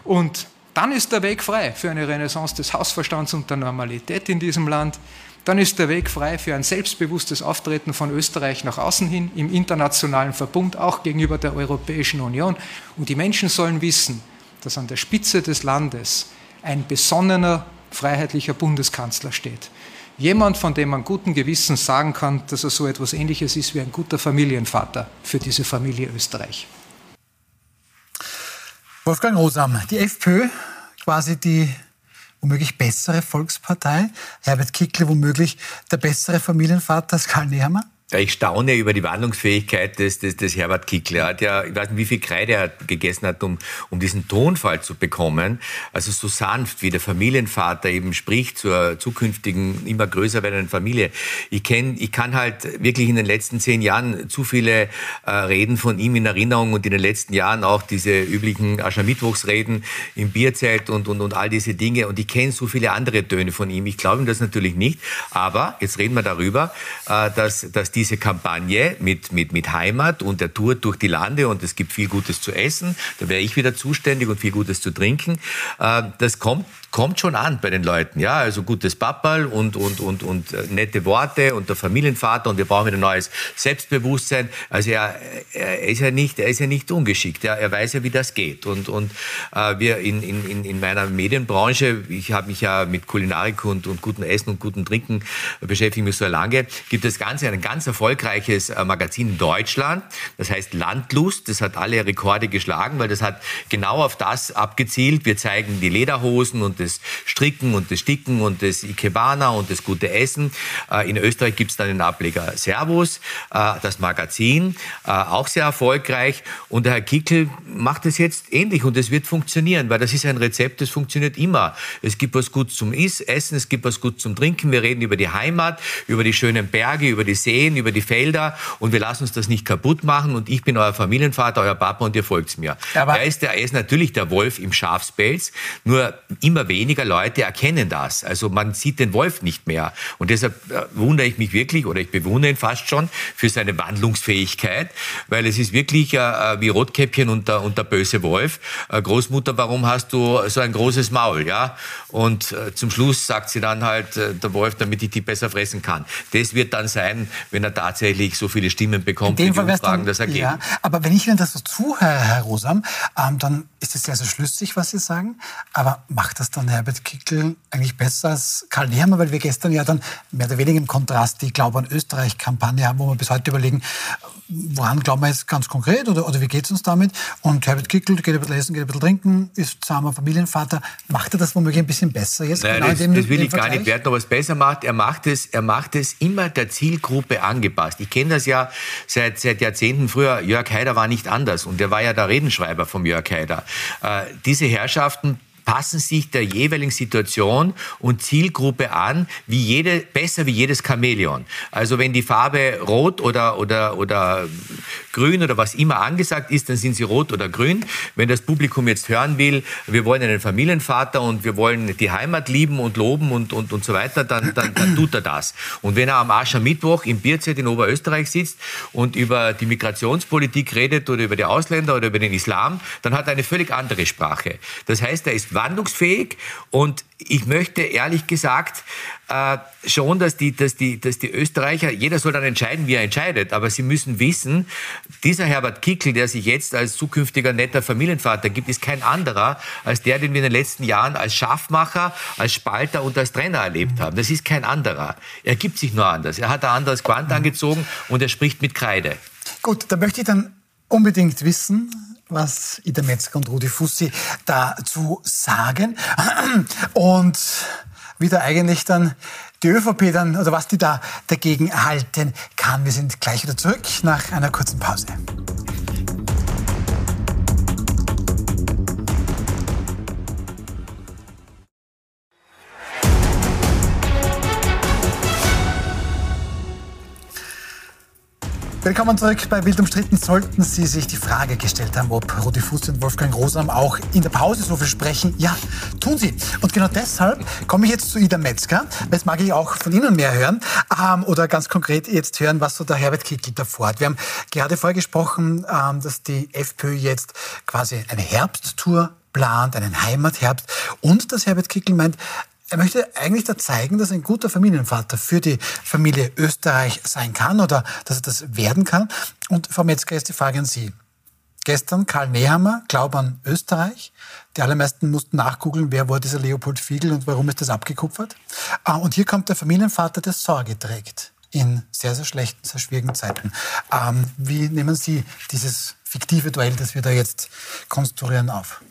Und dann ist der Weg frei für eine Renaissance des Hausverstands und der Normalität in diesem Land. Dann ist der Weg frei für ein selbstbewusstes Auftreten von Österreich nach außen hin, im internationalen Verbund, auch gegenüber der Europäischen Union. Und die Menschen sollen wissen, dass an der Spitze des Landes ein besonnener, freiheitlicher Bundeskanzler steht. Jemand, von dem man guten Gewissens sagen kann, dass er so etwas Ähnliches ist wie ein guter Familienvater für diese Familie Österreich. Wolfgang Rosam, die FPÖ, quasi die womöglich bessere Volkspartei, Herbert Kickle womöglich der bessere Familienvater als Karl Nehammer? Ich staune über die Wandlungsfähigkeit des, des, des Herbert Kickl. Er hat ja, ich weiß nicht, wie viel Kreide er gegessen hat, um, um diesen Tonfall zu bekommen. Also so sanft, wie der Familienvater eben spricht zur zukünftigen, immer größer werdenden Familie. Ich kenn, ich kann halt wirklich in den letzten zehn Jahren zu viele äh, Reden von ihm in Erinnerung und in den letzten Jahren auch diese üblichen Aschermittwochsreden im Bierzelt und, und, und all diese Dinge. Und ich kenne so viele andere Töne von ihm. Ich glaube ihm das natürlich nicht. Aber jetzt reden wir darüber, äh, dass, dass die diese Kampagne mit, mit, mit Heimat und der Tour durch die Lande und es gibt viel Gutes zu essen, da wäre ich wieder zuständig und viel Gutes zu trinken. Äh, das kommt kommt schon an bei den Leuten. Ja, also gutes Pappal und, und, und, und äh, nette Worte und der Familienvater und wir brauchen ein neues Selbstbewusstsein. Also er, er ist ja nicht, er ist ja nicht ungeschickt. Ja, er weiß ja, wie das geht. Und, und äh, wir in, in, in meiner Medienbranche, ich habe mich ja mit Kulinarik und, und gutem Essen und gutem Trinken beschäftigt mich so lange, gibt es ganz, ein ganz erfolgreiches äh, Magazin in Deutschland. Das heißt Landlust. Das hat alle Rekorde geschlagen, weil das hat genau auf das abgezielt. Wir zeigen die Lederhosen und das Stricken und das Sticken und das Ikebana und das gute Essen. Äh, in Österreich gibt es dann den Ableger Servus, äh, das Magazin, äh, auch sehr erfolgreich. Und der Herr Kickel macht es jetzt ähnlich und es wird funktionieren, weil das ist ein Rezept, das funktioniert immer. Es gibt was gut zum Essen, es gibt was gut zum Trinken. Wir reden über die Heimat, über die schönen Berge, über die Seen, über die Felder und wir lassen uns das nicht kaputt machen. Und ich bin euer Familienvater, euer Papa und ihr folgt mir. Aber er ist, der, er ist natürlich der Wolf im Schafspelz, nur immer weniger Leute erkennen das. Also man sieht den Wolf nicht mehr. Und deshalb äh, wundere ich mich wirklich, oder ich bewundere ihn fast schon, für seine Wandlungsfähigkeit, weil es ist wirklich äh, äh, wie Rotkäppchen und der, und der böse Wolf. Äh, Großmutter, warum hast du so ein großes Maul? Ja? Und äh, zum Schluss sagt sie dann halt, äh, der Wolf, damit ich die besser fressen kann. Das wird dann sein, wenn er tatsächlich so viele Stimmen bekommt, In dem Fall die Umfragen dann, das ergeben. Ja, aber wenn ich Ihnen das so zuhöre, Herr Rosam, ähm, dann ist es sehr, sehr schlüssig, was Sie sagen. Aber macht das dann dann Herbert Kickl eigentlich besser als Karl Nehammer, weil wir gestern ja dann mehr oder weniger im Kontrast die Glaube an Österreich-Kampagne haben, wo wir bis heute überlegen, woran glauben wir jetzt ganz konkret oder, oder wie geht es uns damit? Und Herbert Kickl geht ein bisschen essen, geht ein bisschen trinken, ist zahmer Familienvater. Macht er das womöglich ein bisschen besser jetzt? Nein, genau das, dem, das will ich gar nicht werten, ob er es besser macht. Er macht es, er macht es immer der Zielgruppe angepasst. Ich kenne das ja seit, seit Jahrzehnten früher. Jörg Haider war nicht anders und er war ja der Redenschreiber vom Jörg Haider. Äh, diese Herrschaften passen sich der jeweiligen Situation und Zielgruppe an, wie jede, besser wie jedes Chamäleon. Also wenn die Farbe rot oder, oder, oder grün oder was immer angesagt ist, dann sind sie rot oder grün. Wenn das Publikum jetzt hören will, wir wollen einen Familienvater und wir wollen die Heimat lieben und loben und, und, und so weiter, dann, dann, dann tut er das. Und wenn er am Aschermittwoch im Bierzelt in Oberösterreich sitzt und über die Migrationspolitik redet oder über die Ausländer oder über den Islam, dann hat er eine völlig andere Sprache. Das heißt, er ist wandlungsfähig und ich möchte ehrlich gesagt äh, schon, dass die, dass, die, dass die Österreicher, jeder soll dann entscheiden, wie er entscheidet, aber sie müssen wissen, dieser Herbert Kickl, der sich jetzt als zukünftiger netter Familienvater gibt, ist kein anderer als der, den wir in den letzten Jahren als Schafmacher, als Spalter und als Trainer erlebt haben. Das ist kein anderer. Er gibt sich nur anders. Er hat ein anderes Quant angezogen und er spricht mit Kreide. Gut, da möchte ich dann unbedingt wissen, was Ida Metzger und Rudi Fussi dazu sagen. Und wie da eigentlich dann die ÖVP dann, oder was die da dagegen halten kann. Wir sind gleich wieder zurück nach einer kurzen Pause. Willkommen zurück bei Wild umstritten. Sollten Sie sich die Frage gestellt haben, ob Rudi Fuß und Wolfgang Rosam auch in der Pause so viel sprechen, ja, tun sie. Und genau deshalb komme ich jetzt zu Ida Metzger. Jetzt mag ich auch von Ihnen mehr hören ähm, oder ganz konkret jetzt hören, was so der Herbert Kickl davor hat. Wir haben gerade vorher gesprochen, ähm, dass die FPÖ jetzt quasi eine Herbsttour plant, einen Heimatherbst und dass Herbert Kickl meint, er möchte eigentlich da zeigen, dass ein guter Familienvater für die Familie Österreich sein kann oder dass er das werden kann. Und Frau Metzger, ist die Frage an Sie. Gestern Karl Nehammer, Glaub an Österreich. Die allermeisten mussten nachgoogeln, wer war dieser Leopold Fiegel und warum ist das abgekupfert. Ah, und hier kommt der Familienvater, der Sorge trägt in sehr, sehr schlechten, sehr schwierigen Zeiten. Ähm, wie nehmen Sie dieses fiktive Duell, das wir da jetzt konstruieren, auf?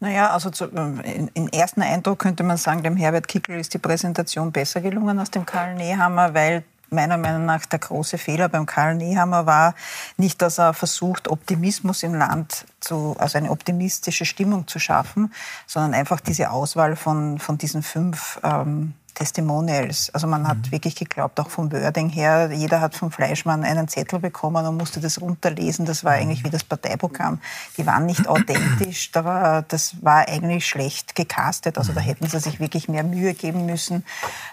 Naja, also zu, äh, im ersten Eindruck könnte man sagen, dem Herbert Kickl ist die Präsentation besser gelungen als dem Karl Nehammer, weil meiner Meinung nach der große Fehler beim Karl Nehammer war nicht, dass er versucht, Optimismus im Land zu, also eine optimistische Stimmung zu schaffen, sondern einfach diese Auswahl von, von diesen fünf ähm, Testimonials. Also man hat mhm. wirklich geglaubt, auch vom Wording her, jeder hat vom Fleischmann einen Zettel bekommen und musste das runterlesen. Das war eigentlich mhm. wie das Parteiprogramm. Die waren nicht [CLEARS THROAT] authentisch, da war, das war eigentlich schlecht gecastet. Also da mhm. hätten sie sich wirklich mehr Mühe geben müssen,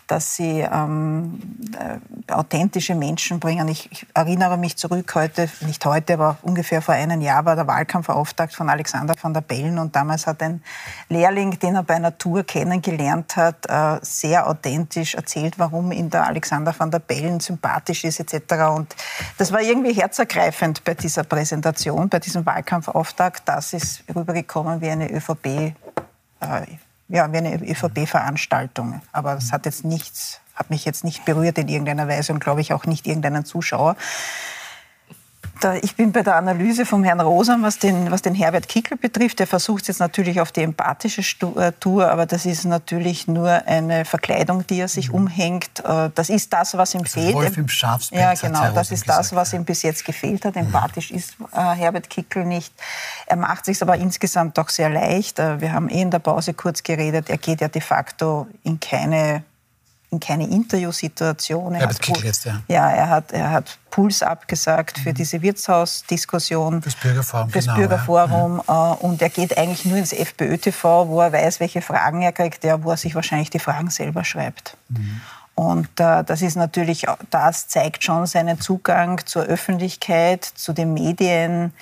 dass sie ähm, äh, authentische Menschen bringen. Ich, ich, erinnere mich zurück heute, nicht heute, aber ungefähr vor einem Jahr war der Wahlkampfauftakt von Alexander van der Bellen und damals hat ein Lehrling, den er bei einer Tour kennengelernt hat, äh, sehr authentisch erzählt, warum ihn der Alexander van der Bellen sympathisch ist etc. Und das war irgendwie herzergreifend bei dieser Präsentation, bei diesem Wahlkampfauftakt. Das ist rübergekommen wie eine ÖVP, äh, ja, wie eine ÖVP-Veranstaltung. Aber das hat jetzt nichts, hat mich jetzt nicht berührt in irgendeiner Weise und glaube ich auch nicht irgendeinen Zuschauer. Ich bin bei der Analyse vom Herrn Rosam, was den, was den Herbert Kickl betrifft. Der versucht es jetzt natürlich auf die empathische äh, Tour, aber das ist natürlich nur eine Verkleidung, die er sich mhm. umhängt. Äh, das ist das, was ihm das fehlt. Wolf im Schafspelz, ja, genau. Das ist das, was ihm bis jetzt gefehlt hat. Mhm. Empathisch ist äh, Herbert Kickl nicht. Er macht sich aber insgesamt doch sehr leicht. Wir haben eh in der Pause kurz geredet. Er geht ja de facto in keine in keine Interviewsituation. Er, hat, jetzt, ja. ja, er hat, er hat Puls abgesagt für mhm. diese Wirtshausdiskussion. Fürs Bürgerforum. Fürs genau, Bürgerforum. Ja. Äh, und er geht eigentlich nur ins FPÖ-TV, wo er weiß, welche Fragen er kriegt, ja, wo er sich wahrscheinlich die Fragen selber schreibt. Mhm. Und äh, das ist natürlich, das zeigt schon seinen Zugang zur Öffentlichkeit, zu den Medien.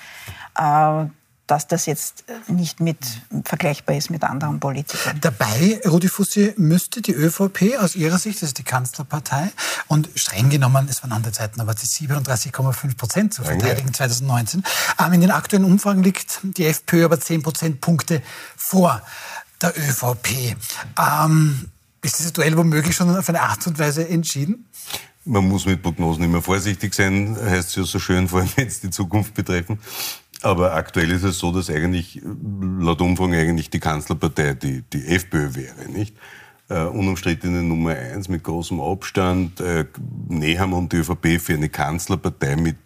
Äh, dass das jetzt nicht mit vergleichbar ist mit anderen Politikern. Dabei, Rudi Fussi, müsste die ÖVP aus Ihrer Sicht, das ist die Kanzlerpartei, und streng genommen, es waren andere Zeiten, aber die 37,5 Prozent zu verteidigen 2019. Ähm, in den aktuellen Umfragen liegt die FPÖ aber 10 Prozentpunkte vor der ÖVP. Ähm, ist dieses Duell womöglich schon auf eine Art und Weise entschieden? Man muss mit Prognosen immer vorsichtig sein, heißt es ja so schön, vor allem jetzt die Zukunft betreffen. Aber aktuell ist es so, dass eigentlich laut Umfang eigentlich die Kanzlerpartei die, die FPÖ wäre, nicht? Uh, unumstrittene Nummer eins mit großem Abstand. Uh, Neham und die ÖVP für eine Kanzlerpartei mit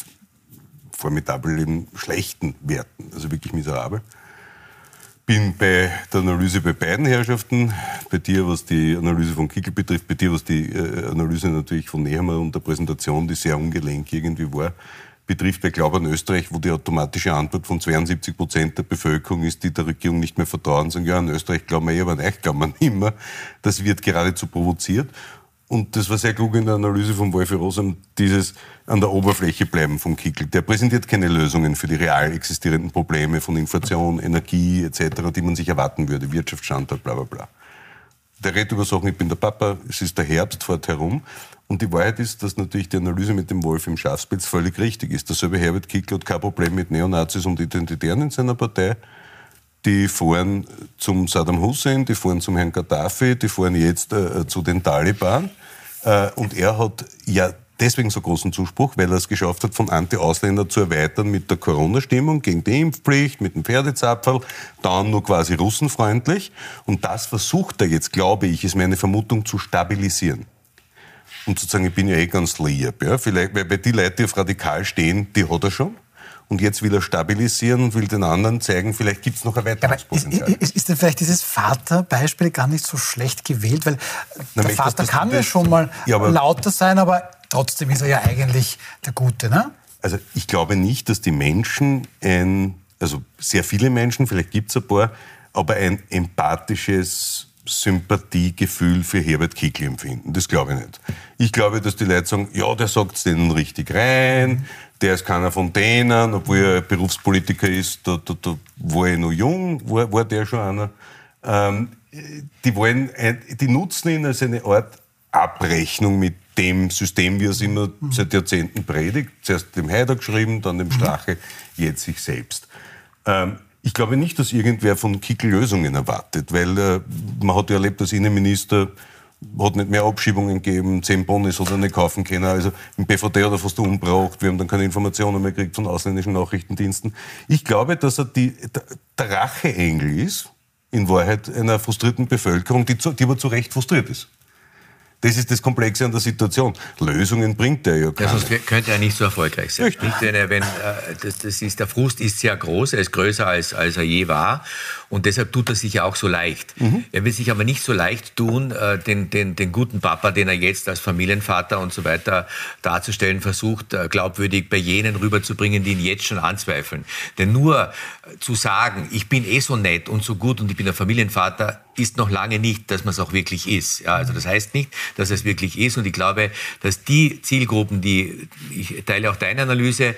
formidabel schlechten Werten, also wirklich miserabel. bin bei der Analyse bei beiden Herrschaften. Bei dir, was die Analyse von Kickel betrifft, bei dir, was die äh, Analyse natürlich von Nehammer und der Präsentation, die sehr ungelenk irgendwie war, betrifft. Bei Glaube an Österreich, wo die automatische Antwort von 72 Prozent der Bevölkerung ist, die der Regierung nicht mehr vertrauen, sagen, ja, an Österreich glauben wir eh, aber an euch glauben wir [LAUGHS] nicht mehr. Das wird geradezu provoziert. Und das war sehr klug in der Analyse von Wolfi Rosam, dieses an der Oberfläche bleiben vom Kickel. Der präsentiert keine Lösungen für die real existierenden Probleme von Inflation, Energie etc., die man sich erwarten würde, Wirtschaftsstandort, bla bla bla. Der redet über Sachen, ich bin der Papa, es ist der Herbst, fährt herum. Und die Wahrheit ist, dass natürlich die Analyse mit dem Wolf im Schafspitz völlig richtig ist. Derselbe Herbert Kickl hat kein Problem mit Neonazis und Identitären in seiner Partei. Die fahren zum Saddam Hussein, die fahren zum Herrn Gaddafi, die fahren jetzt äh, zu den Taliban. Äh, und er hat ja deswegen so großen Zuspruch, weil er es geschafft hat, von Anti-Ausländer zu erweitern mit der Corona-Stimmung gegen die Impfpflicht, mit dem Pferdezapferl, dann nur quasi russenfreundlich. Und das versucht er jetzt, glaube ich, ist meine Vermutung, zu stabilisieren. Und sozusagen, ich bin ja eh ganz lieb. Ja? Vielleicht, weil die Leute, die auf radikal stehen, die hat er schon. Und jetzt will er stabilisieren und will den anderen zeigen, vielleicht gibt es noch Erweiterungspotenzial. Ist, ist, ist denn vielleicht dieses Vaterbeispiel gar nicht so schlecht gewählt? Weil Na, der Vater kann ja schon mal ja, lauter sein, aber trotzdem ist er ja eigentlich der Gute, ne? Also ich glaube nicht, dass die Menschen ein, also sehr viele Menschen, vielleicht gibt es ein paar, aber ein empathisches Sympathiegefühl für Herbert Kickl empfinden. Das glaube ich nicht. Ich glaube, dass die Leute sagen, ja, der sagt es denen richtig rein, der ist keiner von denen, obwohl er Berufspolitiker ist, da, da, da war er noch jung, war, war der schon einer. Ähm, die, wollen, die nutzen ihn als eine Art Abrechnung mit dem System, wie er es immer seit Jahrzehnten predigt. Zuerst dem Haider geschrieben, dann dem Strache, jetzt sich selbst. Ähm, ich glaube nicht, dass irgendwer von Kickel Lösungen erwartet, weil äh, man hat ja erlebt, dass Innenminister hat nicht mehr Abschiebungen gegeben, zehn Bonis hat er nicht kaufen können. Also im BVD hat er fast umgebracht. Wir haben dann keine Informationen mehr gekriegt von ausländischen Nachrichtendiensten. Ich glaube, dass er die, der Racheengel ist, in Wahrheit einer frustrierten Bevölkerung, die, zu, die aber zu Recht frustriert ist. Das ist das Komplexe an der Situation. Lösungen bringt er ja keine. Ja, sonst könnte er nicht so erfolgreich sein. Richtig. Nicht, wenn er, wenn, äh, das, das ist, der Frust ist sehr groß, er ist größer als, als er je war. Und deshalb tut er sich ja auch so leicht. Mhm. Er will sich aber nicht so leicht tun, äh, den, den, den guten Papa, den er jetzt als Familienvater und so weiter darzustellen versucht, äh, glaubwürdig bei jenen rüberzubringen, die ihn jetzt schon anzweifeln. Denn nur äh, zu sagen, ich bin eh so nett und so gut und ich bin ein Familienvater, ist noch lange nicht, dass man es auch wirklich ist. Ja, also das heißt nicht, dass es wirklich ist. Und ich glaube, dass die Zielgruppen, die, ich teile auch deine Analyse,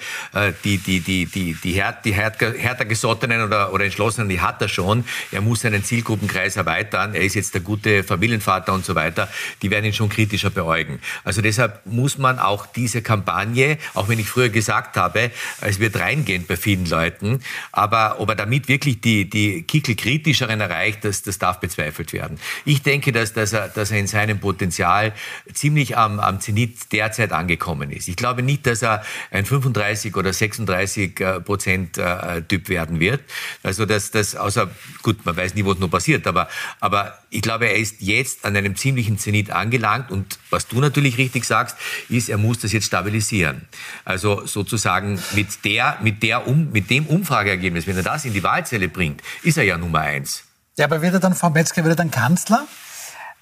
die, die, die, die, die, härter, die härter, härter gesottenen oder, oder entschlossenen, die hat er schon. Er muss seinen Zielgruppenkreis erweitern. Er ist jetzt der gute Familienvater und so weiter. Die werden ihn schon kritischer beäugen. Also deshalb muss man auch diese Kampagne, auch wenn ich früher gesagt habe, es wird reingehen bei vielen Leuten, aber ob er damit wirklich die, die Kickel kritischeren erreicht, das, das darf bezweifelt werden. Ich denke, dass, dass, er, dass er in seinem Potenzial ziemlich am, am Zenit derzeit angekommen ist. Ich glaube nicht, dass er ein 35 oder 36 äh, Prozent äh, Typ werden wird. Also das, das außer gut, man weiß nie, was noch passiert, aber, aber ich glaube, er ist jetzt an einem ziemlichen Zenit angelangt und was du natürlich richtig sagst, ist, er muss das jetzt stabilisieren. Also sozusagen mit der, mit der, um, mit dem Umfrageergebnis, wenn er das in die Wahlzelle bringt, ist er ja Nummer eins. Ja, aber wird er dann, Frau Metzger, wird er dann Kanzler?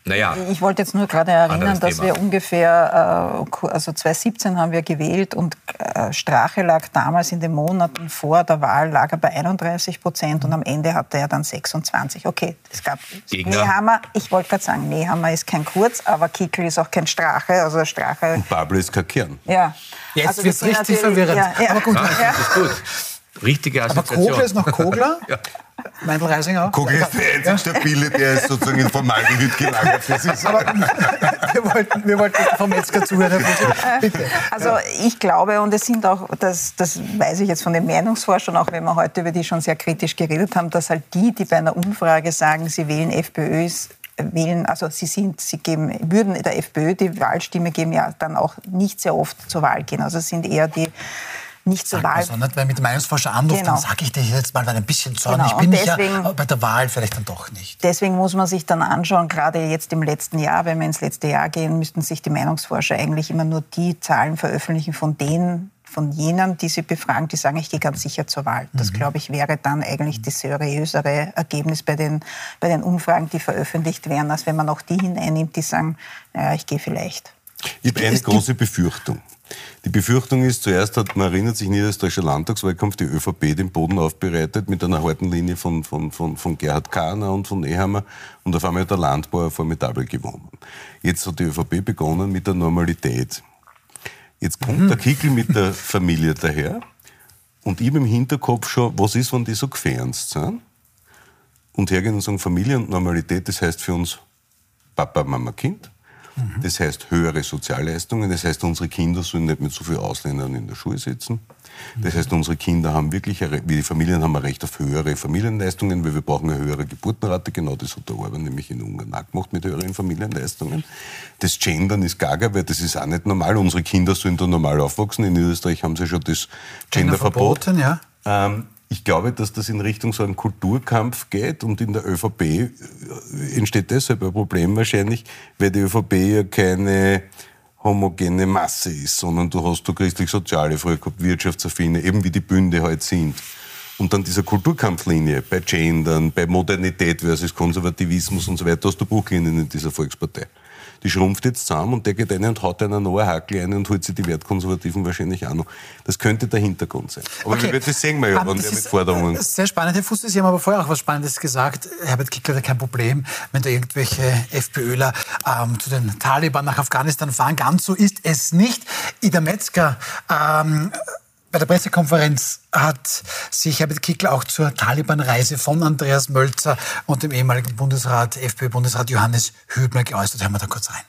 Naja, ich wollte jetzt nur gerade erinnern, dass Thema. wir ungefähr, äh, also 2017 haben wir gewählt und äh, Strache lag damals in den Monaten vor der Wahl lag er bei 31 Prozent und am Ende hatte er dann 26. Okay, es gab Gegner. Nehammer, ich wollte gerade sagen, Nehammer ist kein Kurz, aber Kickel ist auch kein Strache, also Strache. Und Babel ist kein Kern. Ja. Jetzt also wird es richtig verwirrend. Ja, ja. Aber gut. Ja. Das ist gut. [LAUGHS] [LAUGHS] Richtige Assoziation. Aber Kogler ist noch Kogler? [LAUGHS] ja. Meindl Reisinger auch? Kogler ist der einzige stabile, der ist sozusagen in Formaldehyd gelagert. Das ist Aber [LAUGHS] wir wollten, wir wollten vom Metzger zuhören. Bitte. Also ich glaube, und es sind auch, das, das weiß ich jetzt von den Meinungsforschern, auch wenn wir heute über die schon sehr kritisch geredet haben, dass halt die, die bei einer Umfrage sagen, sie wählen FPÖs, wählen, also sie sind, sie geben, würden der FPÖ die Wahlstimme geben, ja dann auch nicht sehr oft zur Wahl gehen. Also es sind eher die nicht zur Wahl. Also nicht, weil mit dem Meinungsforscher anruft, genau. dann sage ich dir jetzt mal ein bisschen Zorn. Genau. Ich bin deswegen, ja bei der Wahl vielleicht dann doch nicht. Deswegen muss man sich dann anschauen, gerade jetzt im letzten Jahr, wenn wir ins letzte Jahr gehen, müssten sich die Meinungsforscher eigentlich immer nur die Zahlen veröffentlichen von den von jenen, die Sie befragen, die sagen, ich gehe ganz sicher zur Wahl. Das, mhm. glaube ich, wäre dann eigentlich das seriösere Ergebnis bei den, bei den Umfragen, die veröffentlicht werden, als wenn man auch die hineinnimmt, die sagen, naja, ich gehe vielleicht. Ich habe eine große Befürchtung. Die Befürchtung ist, zuerst hat, man erinnert sich, niederösterreichischer Landtagswahlkampf, die ÖVP den Boden aufbereitet mit einer harten Linie von, von, von, von Gerhard Kahner und von Ehammer und auf einmal hat der Landbauer formidabel gewonnen. Jetzt hat die ÖVP begonnen mit der Normalität. Jetzt kommt mhm. der Kickel mit der Familie daher und habe im Hinterkopf schon, was ist, wenn die so gefernst sind? Und hergehen und sagen, Familie und Normalität, das heißt für uns Papa, Mama, Kind. Mhm. Das heißt höhere Sozialleistungen. Das heißt, unsere Kinder sollen nicht mit so vielen Ausländern in der Schule sitzen. Das heißt, unsere Kinder haben wirklich, wie die Familien haben ein Recht auf höhere Familienleistungen, weil wir brauchen eine höhere Geburtenrate. Genau das hat der Orban nämlich in Ungarn auch gemacht mit höheren Familienleistungen. Das Gendern ist gaga, weil das ist auch nicht normal. Unsere Kinder sollen da normal aufwachsen. In Österreich haben sie schon das Genderverbot. Gender ja. Ähm, ich glaube, dass das in Richtung so einen Kulturkampf geht und in der ÖVP äh, entsteht deshalb ein Problem wahrscheinlich, weil die ÖVP ja keine homogene Masse ist, sondern du hast du christlich-soziale früher gehabt, wirtschaftsaffine, eben wie die Bünde halt sind. Und dann dieser Kulturkampflinie bei Gendern, bei Modernität versus Konservativismus und so weiter, hast du Bruchlinien in dieser Volkspartei die schrumpft jetzt zusammen und der geht rein und haut einen neuen Hakel ein und holt sich die Wertkonservativen wahrscheinlich auch noch. Das könnte der Hintergrund sein. Aber okay. das sehen wir ja, wenn der mit Forderungen... Das ist sehr spannend, Herr Fuß, Sie haben aber vorher auch was Spannendes gesagt. Herbert Kickler hat kein Problem, wenn da irgendwelche FPÖler ähm, zu den Taliban nach Afghanistan fahren. Ganz so ist es nicht. Ida Metzger ähm, bei der Pressekonferenz hat sich Herbert Kickl auch zur Taliban-Reise von Andreas Mölzer und dem ehemaligen Bundesrat, FPÖ-Bundesrat Johannes Hübner geäußert. Hören wir da kurz rein.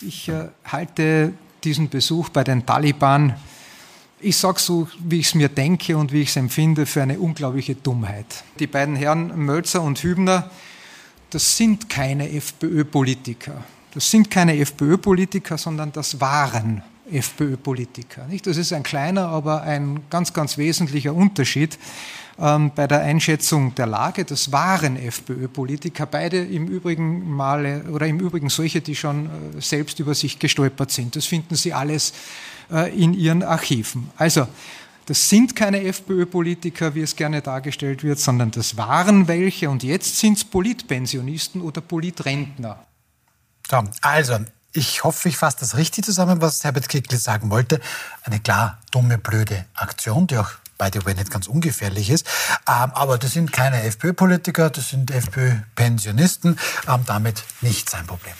Ich äh, halte diesen Besuch bei den Taliban, ich sage so, wie ich es mir denke und wie ich es empfinde, für eine unglaubliche Dummheit. Die beiden Herren Mölzer und Hübner, das sind keine FPÖ-Politiker. Das sind keine FPÖ-Politiker, sondern das waren FPÖ-Politiker. Das ist ein kleiner, aber ein ganz, ganz wesentlicher Unterschied ähm, bei der Einschätzung der Lage. Das waren FPÖ-Politiker, beide im Übrigen Male oder im Übrigen solche, die schon äh, selbst über sich gestolpert sind. Das finden Sie alles äh, in Ihren Archiven. Also, das sind keine FPÖ-Politiker, wie es gerne dargestellt wird, sondern das waren welche und jetzt sind es Politpensionisten oder Politrentner. So, also, ich hoffe, ich fasse das richtig zusammen, was Herbert Kickl sagen wollte. Eine klar dumme, blöde Aktion, die auch by the way nicht ganz ungefährlich ist. Ähm, aber das sind keine FPÖ-Politiker, das sind FPÖ-Pensionisten. Ähm, damit nicht sein Problem.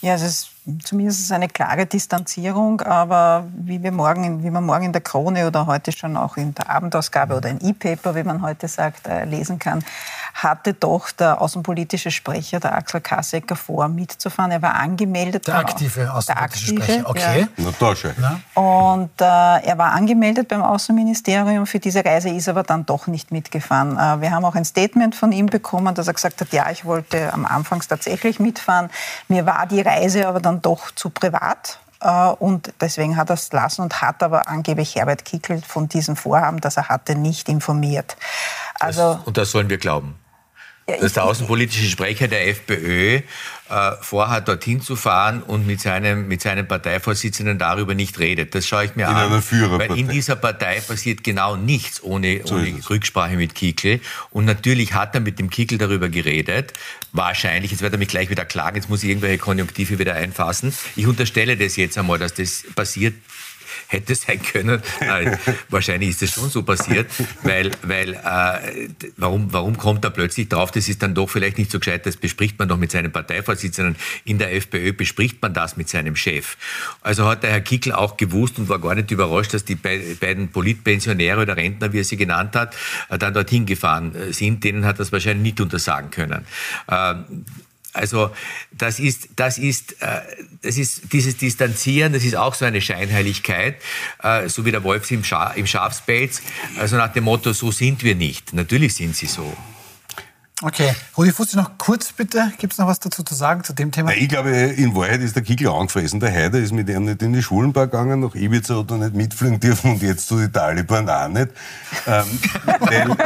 Ja, es ist zumindest eine klare Distanzierung, aber wie wir morgen, wie man morgen in der Krone oder heute schon auch in der Abendausgabe oder in E-Paper, wie man heute sagt, äh, lesen kann, hatte doch der außenpolitische Sprecher, der Axel Kassecker, vor, mitzufahren. Er war angemeldet. Der aktive außenpolitische aktive, Sprecher, okay. Ja. Na, da schön. Und äh, er war angemeldet beim Außenministerium für diese Reise, ist aber dann doch nicht mitgefahren. Äh, wir haben auch ein Statement von ihm bekommen, dass er gesagt hat, ja, ich wollte am Anfang tatsächlich mitfahren. Mir war die Reise aber dann doch zu privat. Äh, und deswegen hat er es lassen und hat aber angeblich Herbert Kickel von diesem Vorhaben, das er hatte, nicht informiert. Also, das, und das sollen wir glauben. Ja, dass der außenpolitische Sprecher der FPÖ äh, vorhat, dorthin zu fahren und mit seinem, mit seinem Parteivorsitzenden darüber nicht redet. Das schaue ich mir in an. Einer Führerpartei. weil in dieser Partei passiert genau nichts ohne, so ohne Rücksprache mit Kickel. Und natürlich hat er mit dem Kickel darüber geredet. Wahrscheinlich, jetzt wird er mich gleich wieder klagen, jetzt muss ich irgendwelche Konjunktive wieder einfassen. Ich unterstelle das jetzt einmal, dass das passiert hätte sein können. Äh, wahrscheinlich ist es schon so passiert, weil, weil äh, warum, warum kommt er plötzlich drauf, das ist dann doch vielleicht nicht so gescheit, das bespricht man doch mit seinem Parteivorsitzenden. In der FPÖ bespricht man das mit seinem Chef. Also hat der Herr Kickl auch gewusst und war gar nicht überrascht, dass die beiden Politpensionäre oder Rentner, wie er sie genannt hat, äh, dann dorthin gefahren äh, sind. Denen hat das wahrscheinlich nicht untersagen können. Also das ist, das ist, äh, das ist dieses Distanzieren, das ist auch so eine Scheinheiligkeit, äh, so wie der Wolf im, im Schafspelz, also nach dem Motto, so sind wir nicht. Natürlich sind sie so. Okay, Rudi Fussi, noch kurz bitte. Gibt es noch was dazu zu sagen zu dem Thema? Na, ich glaube, in Wahrheit ist der Kickel angefressen. Der Heider ist mit ihm nicht in die Schulenbar gegangen, nach Ibiza hat er nicht mitfliegen dürfen und jetzt zu den Taliban auch nicht. Ähm, [LAUGHS] weil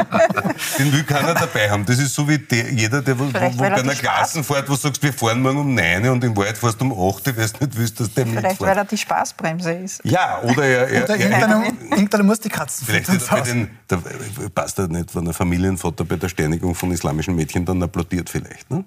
den will keiner dabei haben. Das ist so wie der, jeder, der wo, wo bei einer Klasse fährt, wo du sagst, wir fahren morgen um 9 und in Wahrheit fährst du um 8, weil du nicht willst, dass der Vielleicht, mitfährt. weil er die Spaßbremse ist. Ja, oder er... er, Oder er, irgendeiner, irgendeiner muss die Katzen Vielleicht er bei den, da passt er nicht, wenn der Familienvater bei der Steinigung von islamischen Mädchen dann applaudiert vielleicht. Ne?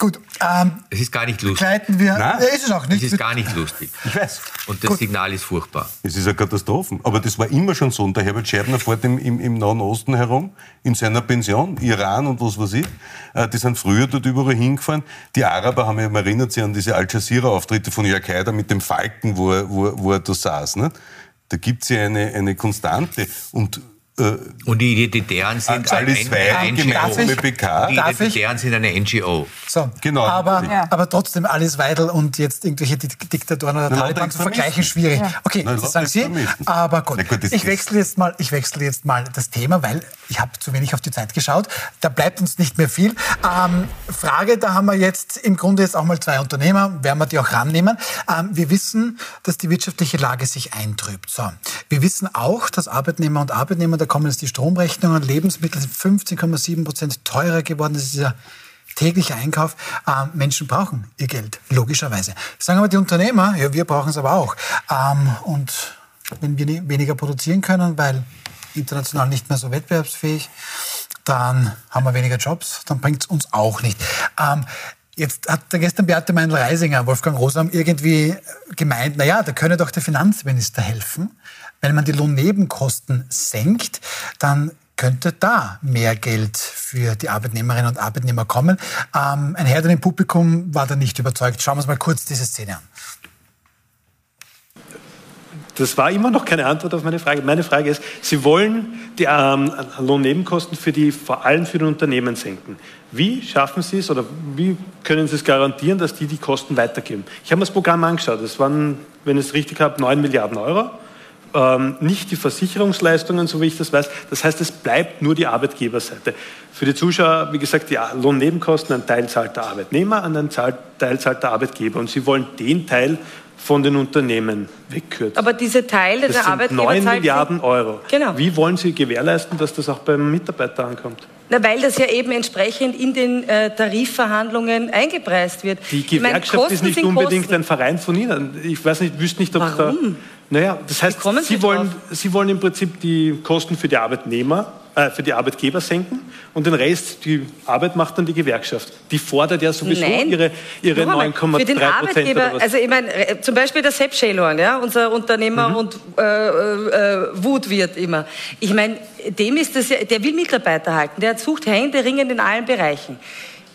Gut, ähm, Es ist gar nicht lustig. begleiten wir. Nein. Ist es auch Es nicht. ist gar nicht lustig. Ich weiß. Und das Signal ist furchtbar. Es ist eine Katastrophe. Aber das war immer schon so. Und der Herbert Scheibner fährt im, im, im Nahen Osten herum, in seiner Pension, Iran und was weiß ich. Äh, Die sind früher dort überall hingefahren. Die Araber haben ja, man erinnert sich an diese Al Jazeera-Auftritte von Jörg Haider mit dem Falken, wo er, wo, wo er da saß. Ne? Da gibt es ja eine, eine Konstante. Und Und die Identitären sind ein, Weidel, ein. Die? Identitären sind eine NGO. So, Genau, aber. Ja. aber trotzdem Alice Weidel und jetzt irgendwelche Dik- Diktatoren oder Na, Taliban zu vergleichen, schwierig. Okay, Na, das sagen Sie. Aber gut, gut, ich wechsle jetzt mal, ich wechsle jetzt mal das Thema, weil ich habe zu wenig auf die Zeit geschaut. Da bleibt uns nicht mehr viel. Ähm, Frage, da haben wir jetzt im Grunde jetzt auch mal zwei Unternehmer, werden wir die auch rannehmen. Ähm, wir wissen, dass die wirtschaftliche Lage sich eintrübt. So, wir wissen auch, dass Arbeitnehmer und Arbeitnehmer, da kommen jetzt die Stromrechnungen, Lebensmittel sind 15,7 Prozent teurer geworden. Das ist ja täglicher Einkauf. Ähm, Menschen brauchen ihr Geld, logischerweise. Sagen aber die Unternehmer, ja, wir brauchen es aber auch. Ähm, und wenn wir ni- weniger produzieren können, weil international nicht mehr so wettbewerbsfähig, dann haben wir weniger Jobs, dann bringt es uns auch nicht. Ähm, Jetzt hat gestern Beate Meinl-Reisinger, Wolfgang Rosam, irgendwie gemeint, naja, da könne doch der Finanzminister helfen. Wenn man die Lohnnebenkosten senkt, dann könnte da mehr Geld für die Arbeitnehmerinnen und Arbeitnehmer kommen. Ähm, ein Herr im Publikum war da nicht überzeugt. Schauen wir uns mal kurz diese Szene an. Das war immer noch keine Antwort auf meine Frage. Meine Frage ist, Sie wollen die ähm, Lohnnebenkosten für die, vor allem für die Unternehmen senken. Wie schaffen Sie es oder wie können Sie es garantieren, dass die die Kosten weitergeben? Ich habe mir das Programm angeschaut. Es waren, wenn ich es richtig habe, 9 Milliarden Euro. Ähm, nicht die Versicherungsleistungen, so wie ich das weiß. Das heißt, es bleibt nur die Arbeitgeberseite. Für die Zuschauer, wie gesagt, die Lohnnebenkosten, ein Teil zahlt der Arbeitnehmer, ein Teil zahlt der Arbeitgeber. Und Sie wollen den Teil von den Unternehmen wegkürzen. Aber diese Teile Das der sind Arbeitgeber 9 zahlt- Milliarden Euro. Genau. Wie wollen Sie gewährleisten, dass das auch beim Mitarbeiter ankommt? Na, weil das ja eben entsprechend in den äh, Tarifverhandlungen eingepreist wird. Die meine, Gewerkschaft Kosten ist nicht unbedingt Kosten. ein Verein von Ihnen. Ich weiß nicht, wüsste nicht, ob Warum? da. Naja, das heißt, Sie wollen, Sie wollen im Prinzip die Kosten für die Arbeitnehmer, äh, für die Arbeitgeber senken und den Rest, die Arbeit macht dann die Gewerkschaft. Die fordert ja sowieso Nein. ihre, ihre Noch einmal, 9,3 Für den Prozent Arbeitgeber, also ich meine, äh, zum Beispiel der Sepp Schellhorn, ja, unser Unternehmer Mhm. und äh, äh, Wutwirt immer. Ich meine, dem ist das ja, der will Mitarbeiter halten, der sucht händeringend in allen Bereichen.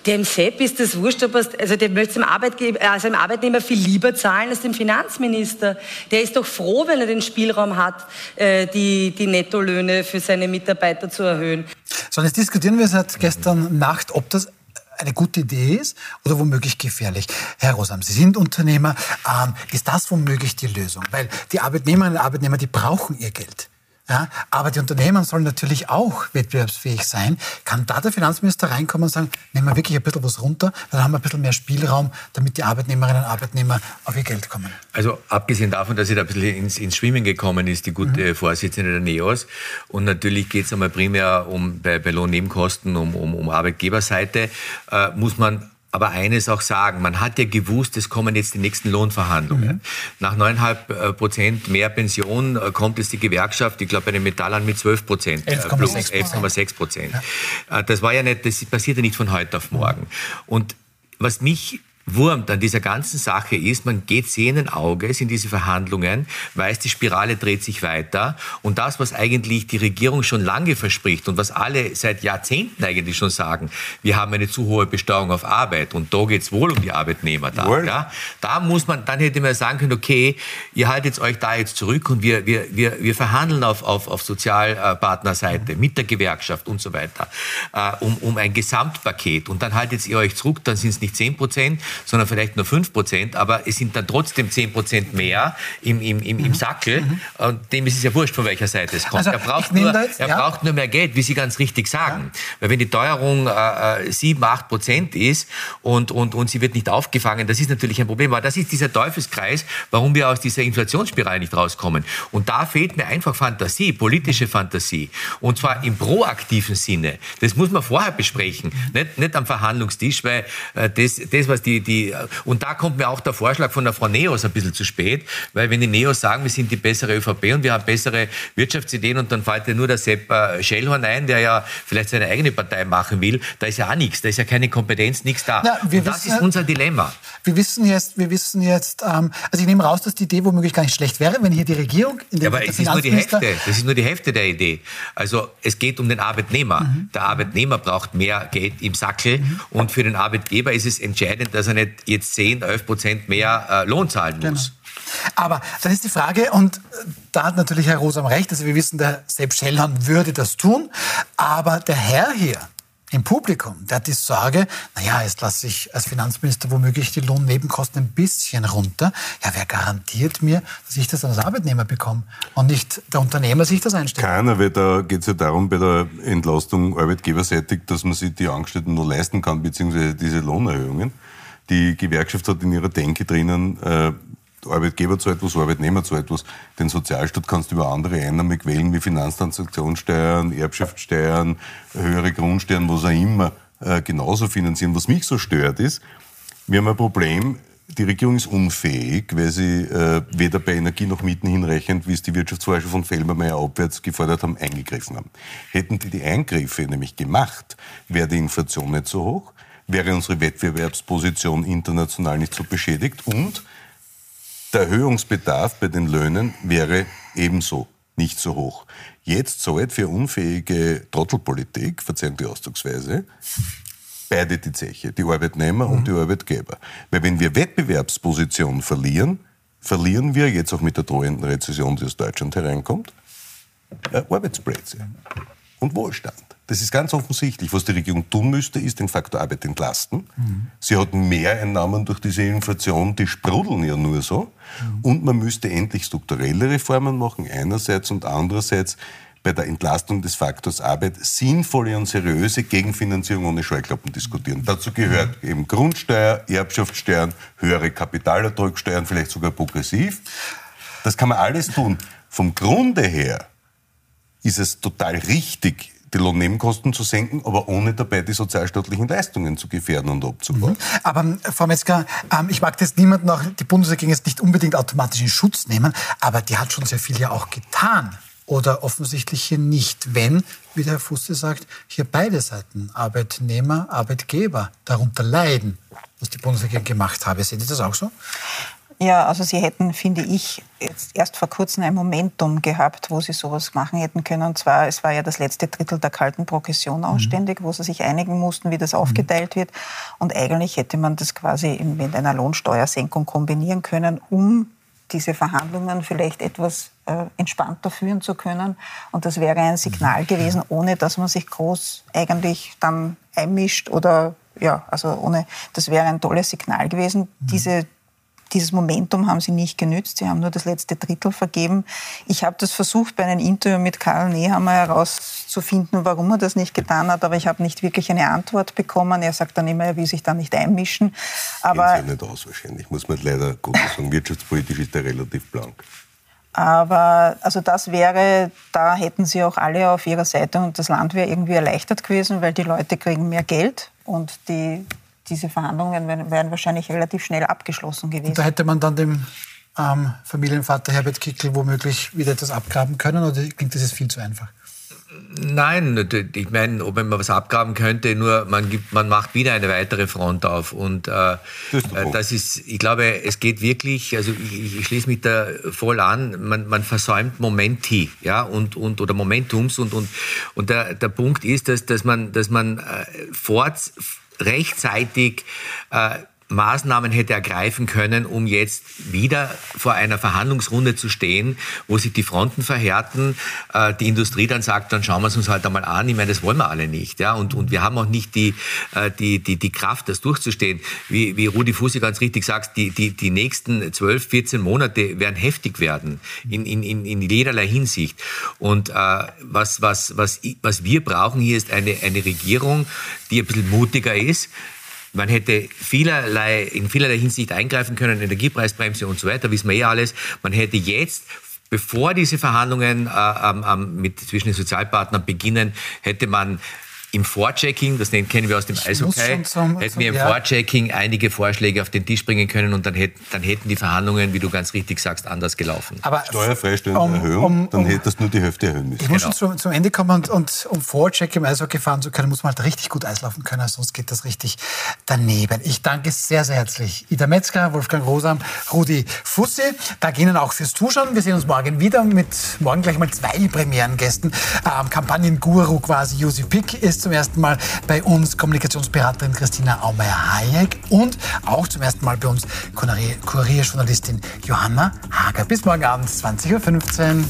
Dem Sepp ist das wurscht, ob er's- also der möchte dem, Arbeitgeber, also dem Arbeitnehmer viel lieber zahlen als dem Finanzminister. Der ist doch froh, wenn er den Spielraum hat, äh, die, die Nettolöhne für seine Mitarbeiter zu erhöhen. So, und jetzt diskutieren wir seit gestern Nacht, ob das eine gute Idee ist oder womöglich gefährlich. Herr Rosam, Sie sind Unternehmer. Ähm, ist das womöglich die Lösung? Weil die Arbeitnehmerinnen und Arbeitnehmer, die brauchen ihr Geld. Ja, aber die Unternehmen sollen natürlich auch wettbewerbsfähig sein. Kann da der Finanzminister reinkommen und sagen, nehmen wir wirklich ein bisschen was runter, dann haben wir ein bisschen mehr Spielraum, damit die Arbeitnehmerinnen und Arbeitnehmer auf ihr Geld kommen. Also abgesehen davon, dass sie da ein bisschen ins, ins Schwimmen gekommen ist, die gute Vorsitzende der NEOS. Und natürlich geht es einmal primär um bei, bei Lohnnebenkosten, um, um, um Arbeitgeberseite, äh, muss man aber eines auch sagen, man hat ja gewusst, es kommen jetzt die nächsten Lohnverhandlungen. Nach 9,5 Prozent mehr Pension äh, kommt es die Gewerkschaft, ich glaube bei den Metallern mit 12 Prozent. äh, 11,6 plus 11,6 Prozent. Äh, Das war ja nicht, das passiert ja nicht von heute auf morgen. Und was mich wurmt an dieser ganzen Sache ist, man geht sehenden Auges in diese Verhandlungen, weiß, die Spirale dreht sich weiter und das, was eigentlich die Regierung schon lange verspricht und was alle seit Jahrzehnten eigentlich schon sagen, wir haben eine zu hohe Besteuerung auf Arbeit und da geht's wohl um die Arbeitnehmer da. Ja? Da muss man, dann hätte man sagen können, okay, ihr haltet euch da jetzt zurück und wir, wir, wir, wir verhandeln auf, auf, auf Sozialpartnerseite mit der Gewerkschaft und so weiter, äh, um, um ein Gesamtpaket. Und dann haltet ihr euch zurück, dann sind es nicht 10 Prozent, sondern vielleicht nur 5 Prozent, aber es sind dann trotzdem 10 Prozent mehr im, im, im, im mhm. Sackel. Mhm. Und dem ist es ja wurscht, von welcher Seite es kommt. Also, er braucht, nur, jetzt, er ja. braucht nur mehr Geld, wie Sie ganz richtig sagen. Ja. Weil wenn die Teuerung äh, 7, 8 Prozent ist und, und, und sie wird nicht aufgefangen, das ist natürlich ein Problem. Aber das ist dieser Teufelskreis, warum wir aus dieser Inflationsspirale nicht rauskommen. Und da fehlt mir einfach Fantasie, politische Fantasie. Und zwar im proaktiven Sinne. Das muss man vorher besprechen, nicht, nicht am Verhandlungstisch, weil äh, das, das, was die, die, und da kommt mir auch der Vorschlag von der Frau Neos ein bisschen zu spät, weil wenn die Neos sagen, wir sind die bessere ÖVP und wir haben bessere Wirtschaftsideen und dann fällt ja nur der Sepp äh, Schellhorn ein, der ja vielleicht seine eigene Partei machen will, da ist ja auch nichts, da ist ja keine Kompetenz, nichts da. Ja, und das ist unser Dilemma. Wir wissen jetzt, wir wissen jetzt, ähm, also ich nehme raus, dass die Idee womöglich gar nicht schlecht wäre, wenn hier die Regierung in ja, aber es ist nur die Hälfte. Das ist nur die Hälfte der Idee. Also es geht um den Arbeitnehmer. Mhm. Der Arbeitnehmer braucht mehr Geld im Sackel mhm. und für den Arbeitgeber ist es entscheidend, dass er nicht jetzt 10, 11 Prozent mehr äh, Lohn zahlen muss. Genau. Aber dann ist die Frage, und da hat natürlich Herr Rosam recht, also wir wissen, der Sepp Schellhorn würde das tun, aber der Herr hier, im Publikum, der hat die Sorge, naja, jetzt lasse ich als Finanzminister womöglich die Lohnnebenkosten ein bisschen runter. Ja, wer garantiert mir, dass ich das als Arbeitnehmer bekomme und nicht der Unternehmer sich das einstellt? Keiner, weil da geht es ja darum, bei der Entlastung arbeitgeberseitig, dass man sich die Angestellten nur leisten kann, beziehungsweise diese Lohnerhöhungen. Die Gewerkschaft hat in ihrer Denke drinnen, äh, Arbeitgeber zu etwas, Arbeitnehmer zu etwas. Den Sozialstaat kannst du über andere Einnahmen quälen, wie Finanztransaktionssteuern, Erbschaftssteuern, höhere Grundsteuern, was auch immer, äh, genauso finanzieren. Was mich so stört ist, wir haben ein Problem, die Regierung ist unfähig, weil sie äh, weder bei Energie noch Mieten hinreichend, wie es die Wirtschaftsforscher von Felbermeier abwärts gefordert haben, eingegriffen haben. Hätten die die Eingriffe nämlich gemacht, wäre die Inflation nicht so hoch, wäre unsere Wettbewerbsposition international nicht so beschädigt und der Erhöhungsbedarf bei den Löhnen wäre ebenso nicht so hoch. Jetzt zahlt für unfähige Trottelpolitik, verzeihen die Ausdrucksweise, beide die Zeche, die Arbeitnehmer mhm. und die Arbeitgeber. Weil wenn wir Wettbewerbsposition verlieren, verlieren wir jetzt auch mit der drohenden Rezession, die aus Deutschland hereinkommt, äh, Arbeitsplätze und Wohlstand. Das ist ganz offensichtlich. Was die Regierung tun müsste, ist den Faktor Arbeit entlasten. Mhm. Sie hat Mehreinnahmen durch diese Inflation, die sprudeln ja nur so. Mhm. Und man müsste endlich strukturelle Reformen machen, einerseits und andererseits bei der Entlastung des Faktors Arbeit sinnvolle und seriöse Gegenfinanzierung ohne Scheuklappen diskutieren. Dazu gehört eben Grundsteuer, Erbschaftssteuern, höhere Kapitalertragssteuern, vielleicht sogar progressiv. Das kann man alles tun. Vom Grunde her ist es total richtig, die Lohnnebenkosten zu senken, aber ohne dabei die sozialstaatlichen Leistungen zu gefährden und abzubauen. Mhm. Aber ähm, Frau Metzger, ähm, ich mag das niemanden auch, die Bundesregierung jetzt nicht unbedingt automatisch in Schutz nehmen, aber die hat schon sehr viel ja auch getan. Oder offensichtlich hier nicht, wenn, wie der Herr Fuste sagt, hier beide Seiten, Arbeitnehmer, Arbeitgeber, darunter leiden, was die Bundesregierung gemacht habe. Sehen Sie das auch so? Ja, also Sie hätten, finde ich, jetzt erst vor kurzem ein Momentum gehabt, wo Sie sowas machen hätten können. Und zwar, es war ja das letzte Drittel der kalten Progression mhm. ausständig, mhm. wo Sie sich einigen mussten, wie das mhm. aufgeteilt wird. Und eigentlich hätte man das quasi mit einer Lohnsteuersenkung kombinieren können, um diese Verhandlungen vielleicht etwas äh, entspannter führen zu können. Und das wäre ein Signal mhm. gewesen, ohne dass man sich groß eigentlich dann einmischt oder ja, also ohne, das wäre ein tolles Signal gewesen. Mhm. Diese dieses Momentum haben sie nicht genützt. Sie haben nur das letzte Drittel vergeben. Ich habe das versucht, bei einem Interview mit Karl Nehammer herauszufinden, warum er das nicht getan hat, aber ich habe nicht wirklich eine Antwort bekommen. Er sagt dann immer, er will sich da nicht einmischen. Aber Gehen Sie ja nicht aus wahrscheinlich, muss man leider gut sagen. Wirtschaftspolitisch ist er relativ blank. Aber also das wäre, da hätten sie auch alle auf ihrer Seite und das Land wäre irgendwie erleichtert gewesen, weil die Leute kriegen mehr Geld und die diese Verhandlungen wären wahrscheinlich relativ schnell abgeschlossen gewesen. Und da hätte man dann dem ähm, Familienvater Herbert Kickel womöglich wieder etwas abgraben können oder klingt das jetzt viel zu einfach? Nein, ich meine, ob man was abgraben könnte, nur man, gibt, man macht wieder eine weitere Front auf. Und äh, das, ist äh, das, ist ich glaube, es geht wirklich, also ich, ich schließe mich da voll an, man, man versäumt Momenti, ja, und, und, oder Momentums. Und, und, und der, der Punkt ist, dass, dass man, dass man äh, fort, rechtzeitig äh, Maßnahmen hätte ergreifen können, um jetzt wieder vor einer Verhandlungsrunde zu stehen, wo sich die Fronten verhärten, äh, die Industrie dann sagt, dann schauen wir es uns halt einmal an. Ich meine, das wollen wir alle nicht. Ja? Und, und wir haben auch nicht die, äh, die, die, die Kraft, das durchzustehen. Wie, wie Rudi Fusi ganz richtig sagt, die, die, die nächsten 12, 14 Monate werden heftig werden in, in, in, in jederlei Hinsicht. Und äh, was, was, was, was wir brauchen hier ist eine, eine Regierung, die ein bisschen mutiger ist, man hätte vielerlei, in vielerlei Hinsicht eingreifen können, Energiepreisbremse und so weiter, wissen wir eh alles. Man hätte jetzt bevor diese Verhandlungen äh, ähm, mit, zwischen den Sozialpartnern beginnen, hätte man im Vorchecking, das kennen wir aus dem Eishockey, zum, hätten wir im ja. Vorchecking einige Vorschläge auf den Tisch bringen können und dann, hätt, dann hätten die Verhandlungen, wie du ganz richtig sagst, anders gelaufen. Aber Steuerfreistellende um, Erhöhung, um, um, dann hättest du nur die Hälfte erhöhen müssen. Ich muss genau. schon zum, zum, Ende kommen und, und um Vorcheck im Eishockey fahren zu können, muss man halt richtig gut Eislaufen können, sonst geht das richtig daneben. Ich danke sehr, sehr herzlich Ida Metzger, Wolfgang Rosam, Rudi Fusse. Danke Ihnen auch fürs Zuschauen. Wir sehen uns morgen wieder mit morgen gleich mal zwei Premierengästen. Ähm, Kampagnenguru quasi, Josi Pick ist zum ersten Mal bei uns Kommunikationsberaterin Christina Aumeier-Hayek und auch zum ersten Mal bei uns Kurierjournalistin Johanna Hager. Bis morgen Abend, 20.15 Uhr.